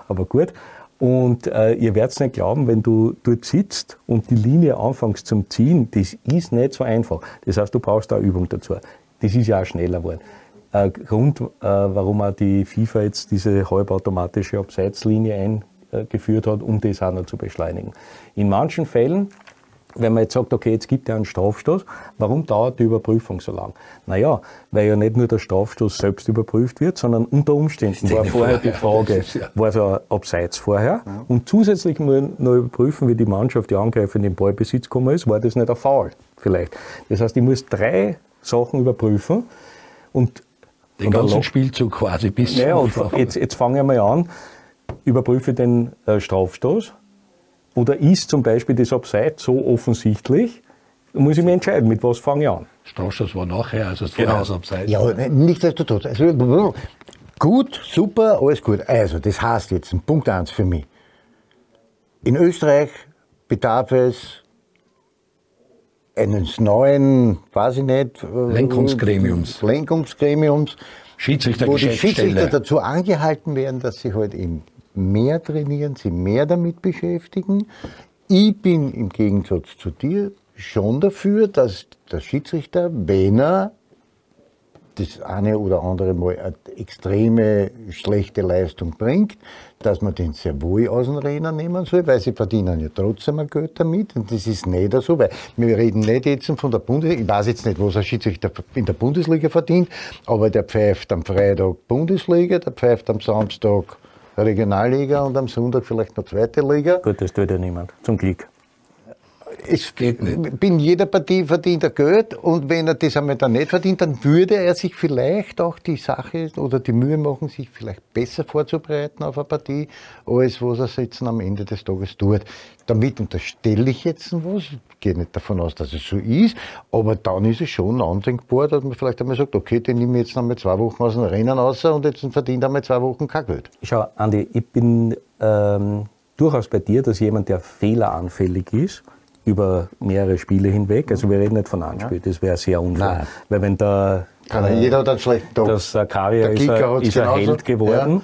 [SPEAKER 3] Aber gut. Und äh, ihr werdet nicht glauben, wenn du dort sitzt und die Linie anfängst zum Ziehen, das ist nicht so einfach. Das heißt, du brauchst da Übung dazu. Das ist ja auch schneller geworden. Äh, Grund, äh, warum auch die FIFA jetzt diese halbautomatische Abseitslinie eingeführt hat, um das auch noch zu beschleunigen. In manchen Fällen wenn man jetzt sagt, okay, jetzt gibt er einen Strafstoß, warum dauert die Überprüfung so lang? Naja, weil ja nicht nur der Strafstoß selbst überprüft wird, sondern unter Umständen war vorher die Frage, war es ein Abseits vorher? Ja. Und zusätzlich muss man noch überprüfen, wie die Mannschaft, die Angreifer in den Ballbesitz gekommen ist, war das nicht ein Foul vielleicht? Das heißt, ich muss drei Sachen überprüfen und
[SPEAKER 1] den ganzen Spielzug quasi bis.
[SPEAKER 3] Ja, und jetzt, jetzt fange ich mal an, überprüfe den äh, Strafstoß, oder ist zum Beispiel das Abseits so offensichtlich, da muss ich mich entscheiden, mit was fange ich an.
[SPEAKER 1] Strauß, war nachher, also es genau. das Abseits.
[SPEAKER 2] Ja, nichtsdestotrotz. Also, gut, super, alles gut. Also, das heißt jetzt, Punkt eins für mich. In Österreich bedarf es eines neuen, weiß ich nicht,
[SPEAKER 1] Lenkungsgremiums.
[SPEAKER 2] Lenkungsgremiums,
[SPEAKER 1] Schiedsrichter
[SPEAKER 2] wo die Schiedsrichter dazu angehalten werden, dass sie halt im mehr trainieren, sie mehr damit beschäftigen. Ich bin im Gegensatz zu dir schon dafür, dass der Schiedsrichter, wenn er das eine oder andere Mal eine extreme schlechte Leistung bringt, dass man den sehr wohl aus dem Rennen nehmen soll, weil sie verdienen ja trotzdem ein Geld damit. Und das ist nicht so, weil wir reden nicht jetzt von der Bundesliga. Ich weiß jetzt nicht, was ein Schiedsrichter in der Bundesliga verdient, aber der pfeift am Freitag Bundesliga, der pfeift am Samstag Regionalliga und am Sonntag vielleicht noch zweite Liga.
[SPEAKER 3] Gut, das tut ja niemand, zum Glück
[SPEAKER 2] es geht nicht. Bin jeder Partie verdient er Geld und wenn er das einmal dann nicht verdient, dann würde er sich vielleicht auch die Sache oder die Mühe machen, sich vielleicht besser vorzubereiten auf eine Partie, als was er jetzt am Ende des Tages tut. Damit unterstelle ich jetzt was, gehe nicht davon aus, dass es so ist, aber dann ist es schon andenkbar, dass man vielleicht einmal sagt, okay, den nehme ich jetzt einmal zwei Wochen aus dem Rennen raus und jetzt verdient einmal zwei Wochen kein Geld.
[SPEAKER 3] Schau, Andi, ich bin ähm, durchaus bei dir, dass jemand, der fehleranfällig ist, über mehrere Spiele hinweg. Also wir reden nicht von einem Spiel, das wäre sehr unfair. Nein. Weil wenn da
[SPEAKER 2] äh, jeder hat einen schlechten Tag.
[SPEAKER 3] Das äh, Karia ist, ist ein Held geworden. Ja.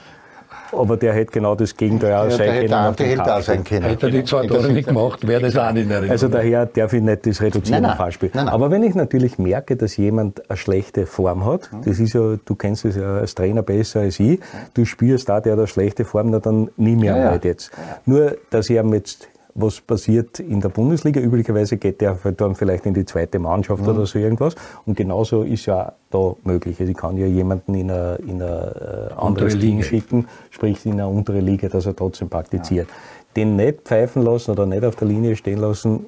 [SPEAKER 3] Aber der hätte genau das Gegenteil auch ja, sein können. Der
[SPEAKER 2] hätte auch sein können.
[SPEAKER 1] Hätte er die zwei Tore nicht gemacht, wäre das auch nicht in
[SPEAKER 3] Erinnerung. Also daher darf ich nicht das reduzieren auf Fallspiel. Aber wenn ich natürlich merke, dass jemand eine schlechte Form hat, das ist ja, du kennst es ja als Trainer besser als ich, du spürst da, der hat eine schlechte Form, na, dann nimm mir ja, halt jetzt. Nur, dass er jetzt was passiert in der Bundesliga. Üblicherweise geht der dann vielleicht in die zweite Mannschaft mhm. oder so irgendwas. Und genauso ist ja da möglich. Also ich kann ja jemanden in ein, in ein äh, anderes Team schicken, sprich in eine untere Liga, dass er trotzdem praktiziert. Ja. Den nicht pfeifen lassen oder nicht auf der Linie stehen lassen,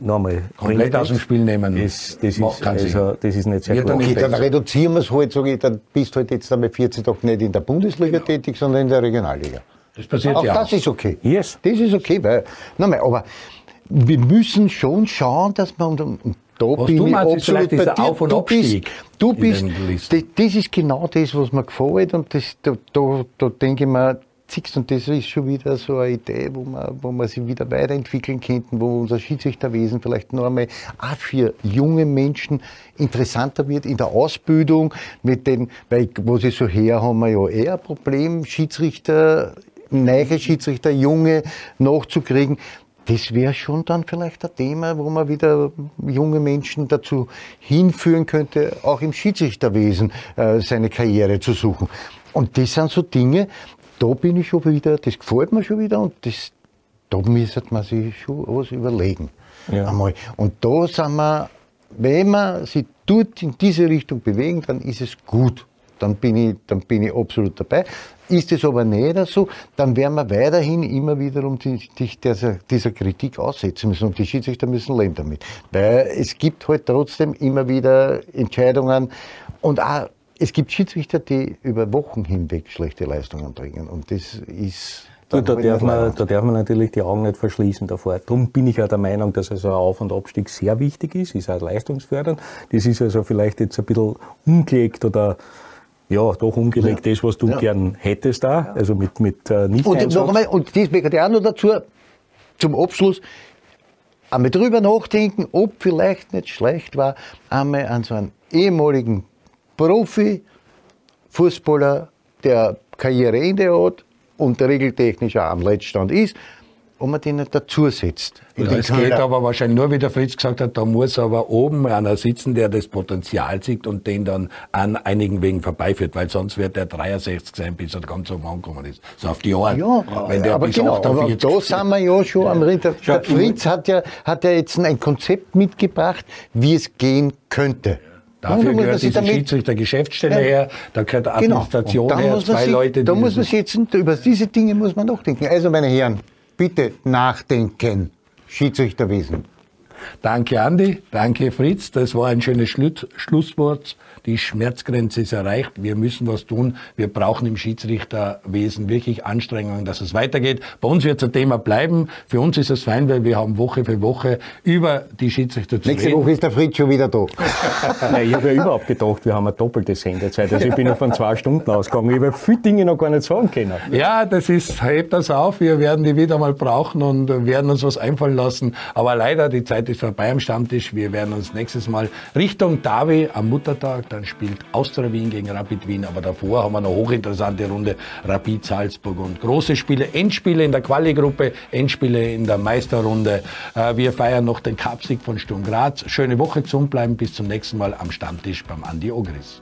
[SPEAKER 3] nochmal.
[SPEAKER 1] Komplett aus dem Spiel nehmen.
[SPEAKER 3] Das, das, ist, also, das ist nicht sehr
[SPEAKER 2] gut. Okay, dann reduzieren wir es halt, sage ich, dann bist du halt jetzt einmal 14 Tage nicht in der Bundesliga genau. tätig, sondern in der Regionalliga.
[SPEAKER 1] Das passiert auch
[SPEAKER 2] ja. Das ist okay. Yes. Das ist okay, weil, nochmal, aber wir müssen schon schauen, dass man, und
[SPEAKER 1] da was bin du ich meinst, absolut bei dir. Auf und
[SPEAKER 2] du bist, du bist das, das, ist genau das, was mir gefällt und das, da, da, da denke ich mir, und das ist schon wieder so eine Idee, wo man, wo man sich wieder weiterentwickeln könnten, wo unser Schiedsrichterwesen vielleicht noch einmal auch für junge Menschen interessanter wird in der Ausbildung, mit den, weil, was ich so her, haben wir ja eher ein Problem, Schiedsrichter neue Schiedsrichter, junge nachzukriegen. Das wäre schon dann vielleicht ein Thema, wo man wieder junge Menschen dazu hinführen könnte, auch im Schiedsrichterwesen äh, seine Karriere zu suchen. Und das sind so Dinge, da bin ich schon wieder, das gefällt mir schon wieder und das, da müsste man sich schon was überlegen. Ja. Einmal. Und da sind wir, wenn man sich dort in diese Richtung bewegen, dann ist es gut dann bin ich, dann bin ich absolut dabei. Ist es aber nicht so, dann werden wir weiterhin immer wiederum die, die, dieser, dieser Kritik aussetzen müssen und die Schiedsrichter müssen leben damit. Weil es gibt halt trotzdem immer wieder Entscheidungen und auch es gibt Schiedsrichter, die über Wochen hinweg schlechte Leistungen bringen und das ist
[SPEAKER 3] da, da, darf man, da darf man natürlich die Augen nicht verschließen davor. Darum bin ich ja der Meinung, dass also ein Auf- und Abstieg sehr wichtig ist, ist auch leistungsfördernd. Das ist also vielleicht jetzt ein bisschen umgelegt oder ja, doch umgelegt, ja. das, was du ja. gern hättest da, also mit, mit äh, nicht
[SPEAKER 2] Und noch einmal, und das möchte ich auch noch dazu, zum Abschluss, einmal drüber nachdenken, ob vielleicht nicht schlecht war, einmal an so einen ehemaligen Profi-Fußballer, der Karriereende hat und regeltechnisch auch am Letztstand ist, ob man den nicht dazusetzt.
[SPEAKER 1] Ja, es geht aber wahrscheinlich nur, wie der Fritz gesagt hat, da muss aber oben einer sitzen, der das Potenzial sieht und den dann an einigen Wegen vorbeiführt, weil sonst wird der 63 sein, bis er ganz oben angekommen ist. So auf die Art.
[SPEAKER 2] Ja, Wenn der aber genau, aber da sind wir ja schon ja. am Ritter. Der Fritz hat ja, hat ja jetzt ein Konzept mitgebracht, wie es gehen könnte.
[SPEAKER 1] Dafür gehört diese Schiedsrichter-Geschäftsstelle ja. her, da gehört genau. Administration genau. her, zwei
[SPEAKER 2] sich,
[SPEAKER 1] Leute.
[SPEAKER 2] Da muss man jetzt, über diese Dinge muss man nachdenken. Also meine Herren, bitte nachdenken, Schiedsrichterwesen.
[SPEAKER 1] Danke Andi, danke Fritz, das war ein schönes Schlusswort die Schmerzgrenze ist erreicht. Wir müssen was tun. Wir brauchen im Schiedsrichterwesen wirklich Anstrengungen, dass es weitergeht. Bei uns wird es ein Thema bleiben. Für uns ist es fein, weil wir haben Woche für Woche über die Schiedsrichter
[SPEAKER 2] zu Nächste reden. Woche ist der Fritz schon wieder da.
[SPEAKER 3] Nein, ich habe ja überhaupt gedacht, wir haben eine doppelte Sendezeit. Also ich bin ja von zwei Stunden ausgegangen. Ich habe viele Dinge noch gar nicht sagen können.
[SPEAKER 1] Ja, das ist, hebt das auf. Wir werden die wieder mal brauchen und werden uns was einfallen lassen. Aber leider, die Zeit ist ist vorbei am Stammtisch. Wir werden uns nächstes Mal Richtung Davi am Muttertag. Dann spielt Austria Wien gegen Rapid Wien. Aber davor haben wir eine hochinteressante Runde Rapid Salzburg und große Spiele, Endspiele in der Quali-Gruppe, Endspiele in der Meisterrunde. Äh, wir feiern noch den Cupsieg von Sturm Graz. Schöne Woche zum Bleiben. Bis zum nächsten Mal am Stammtisch beim Andi Ogris.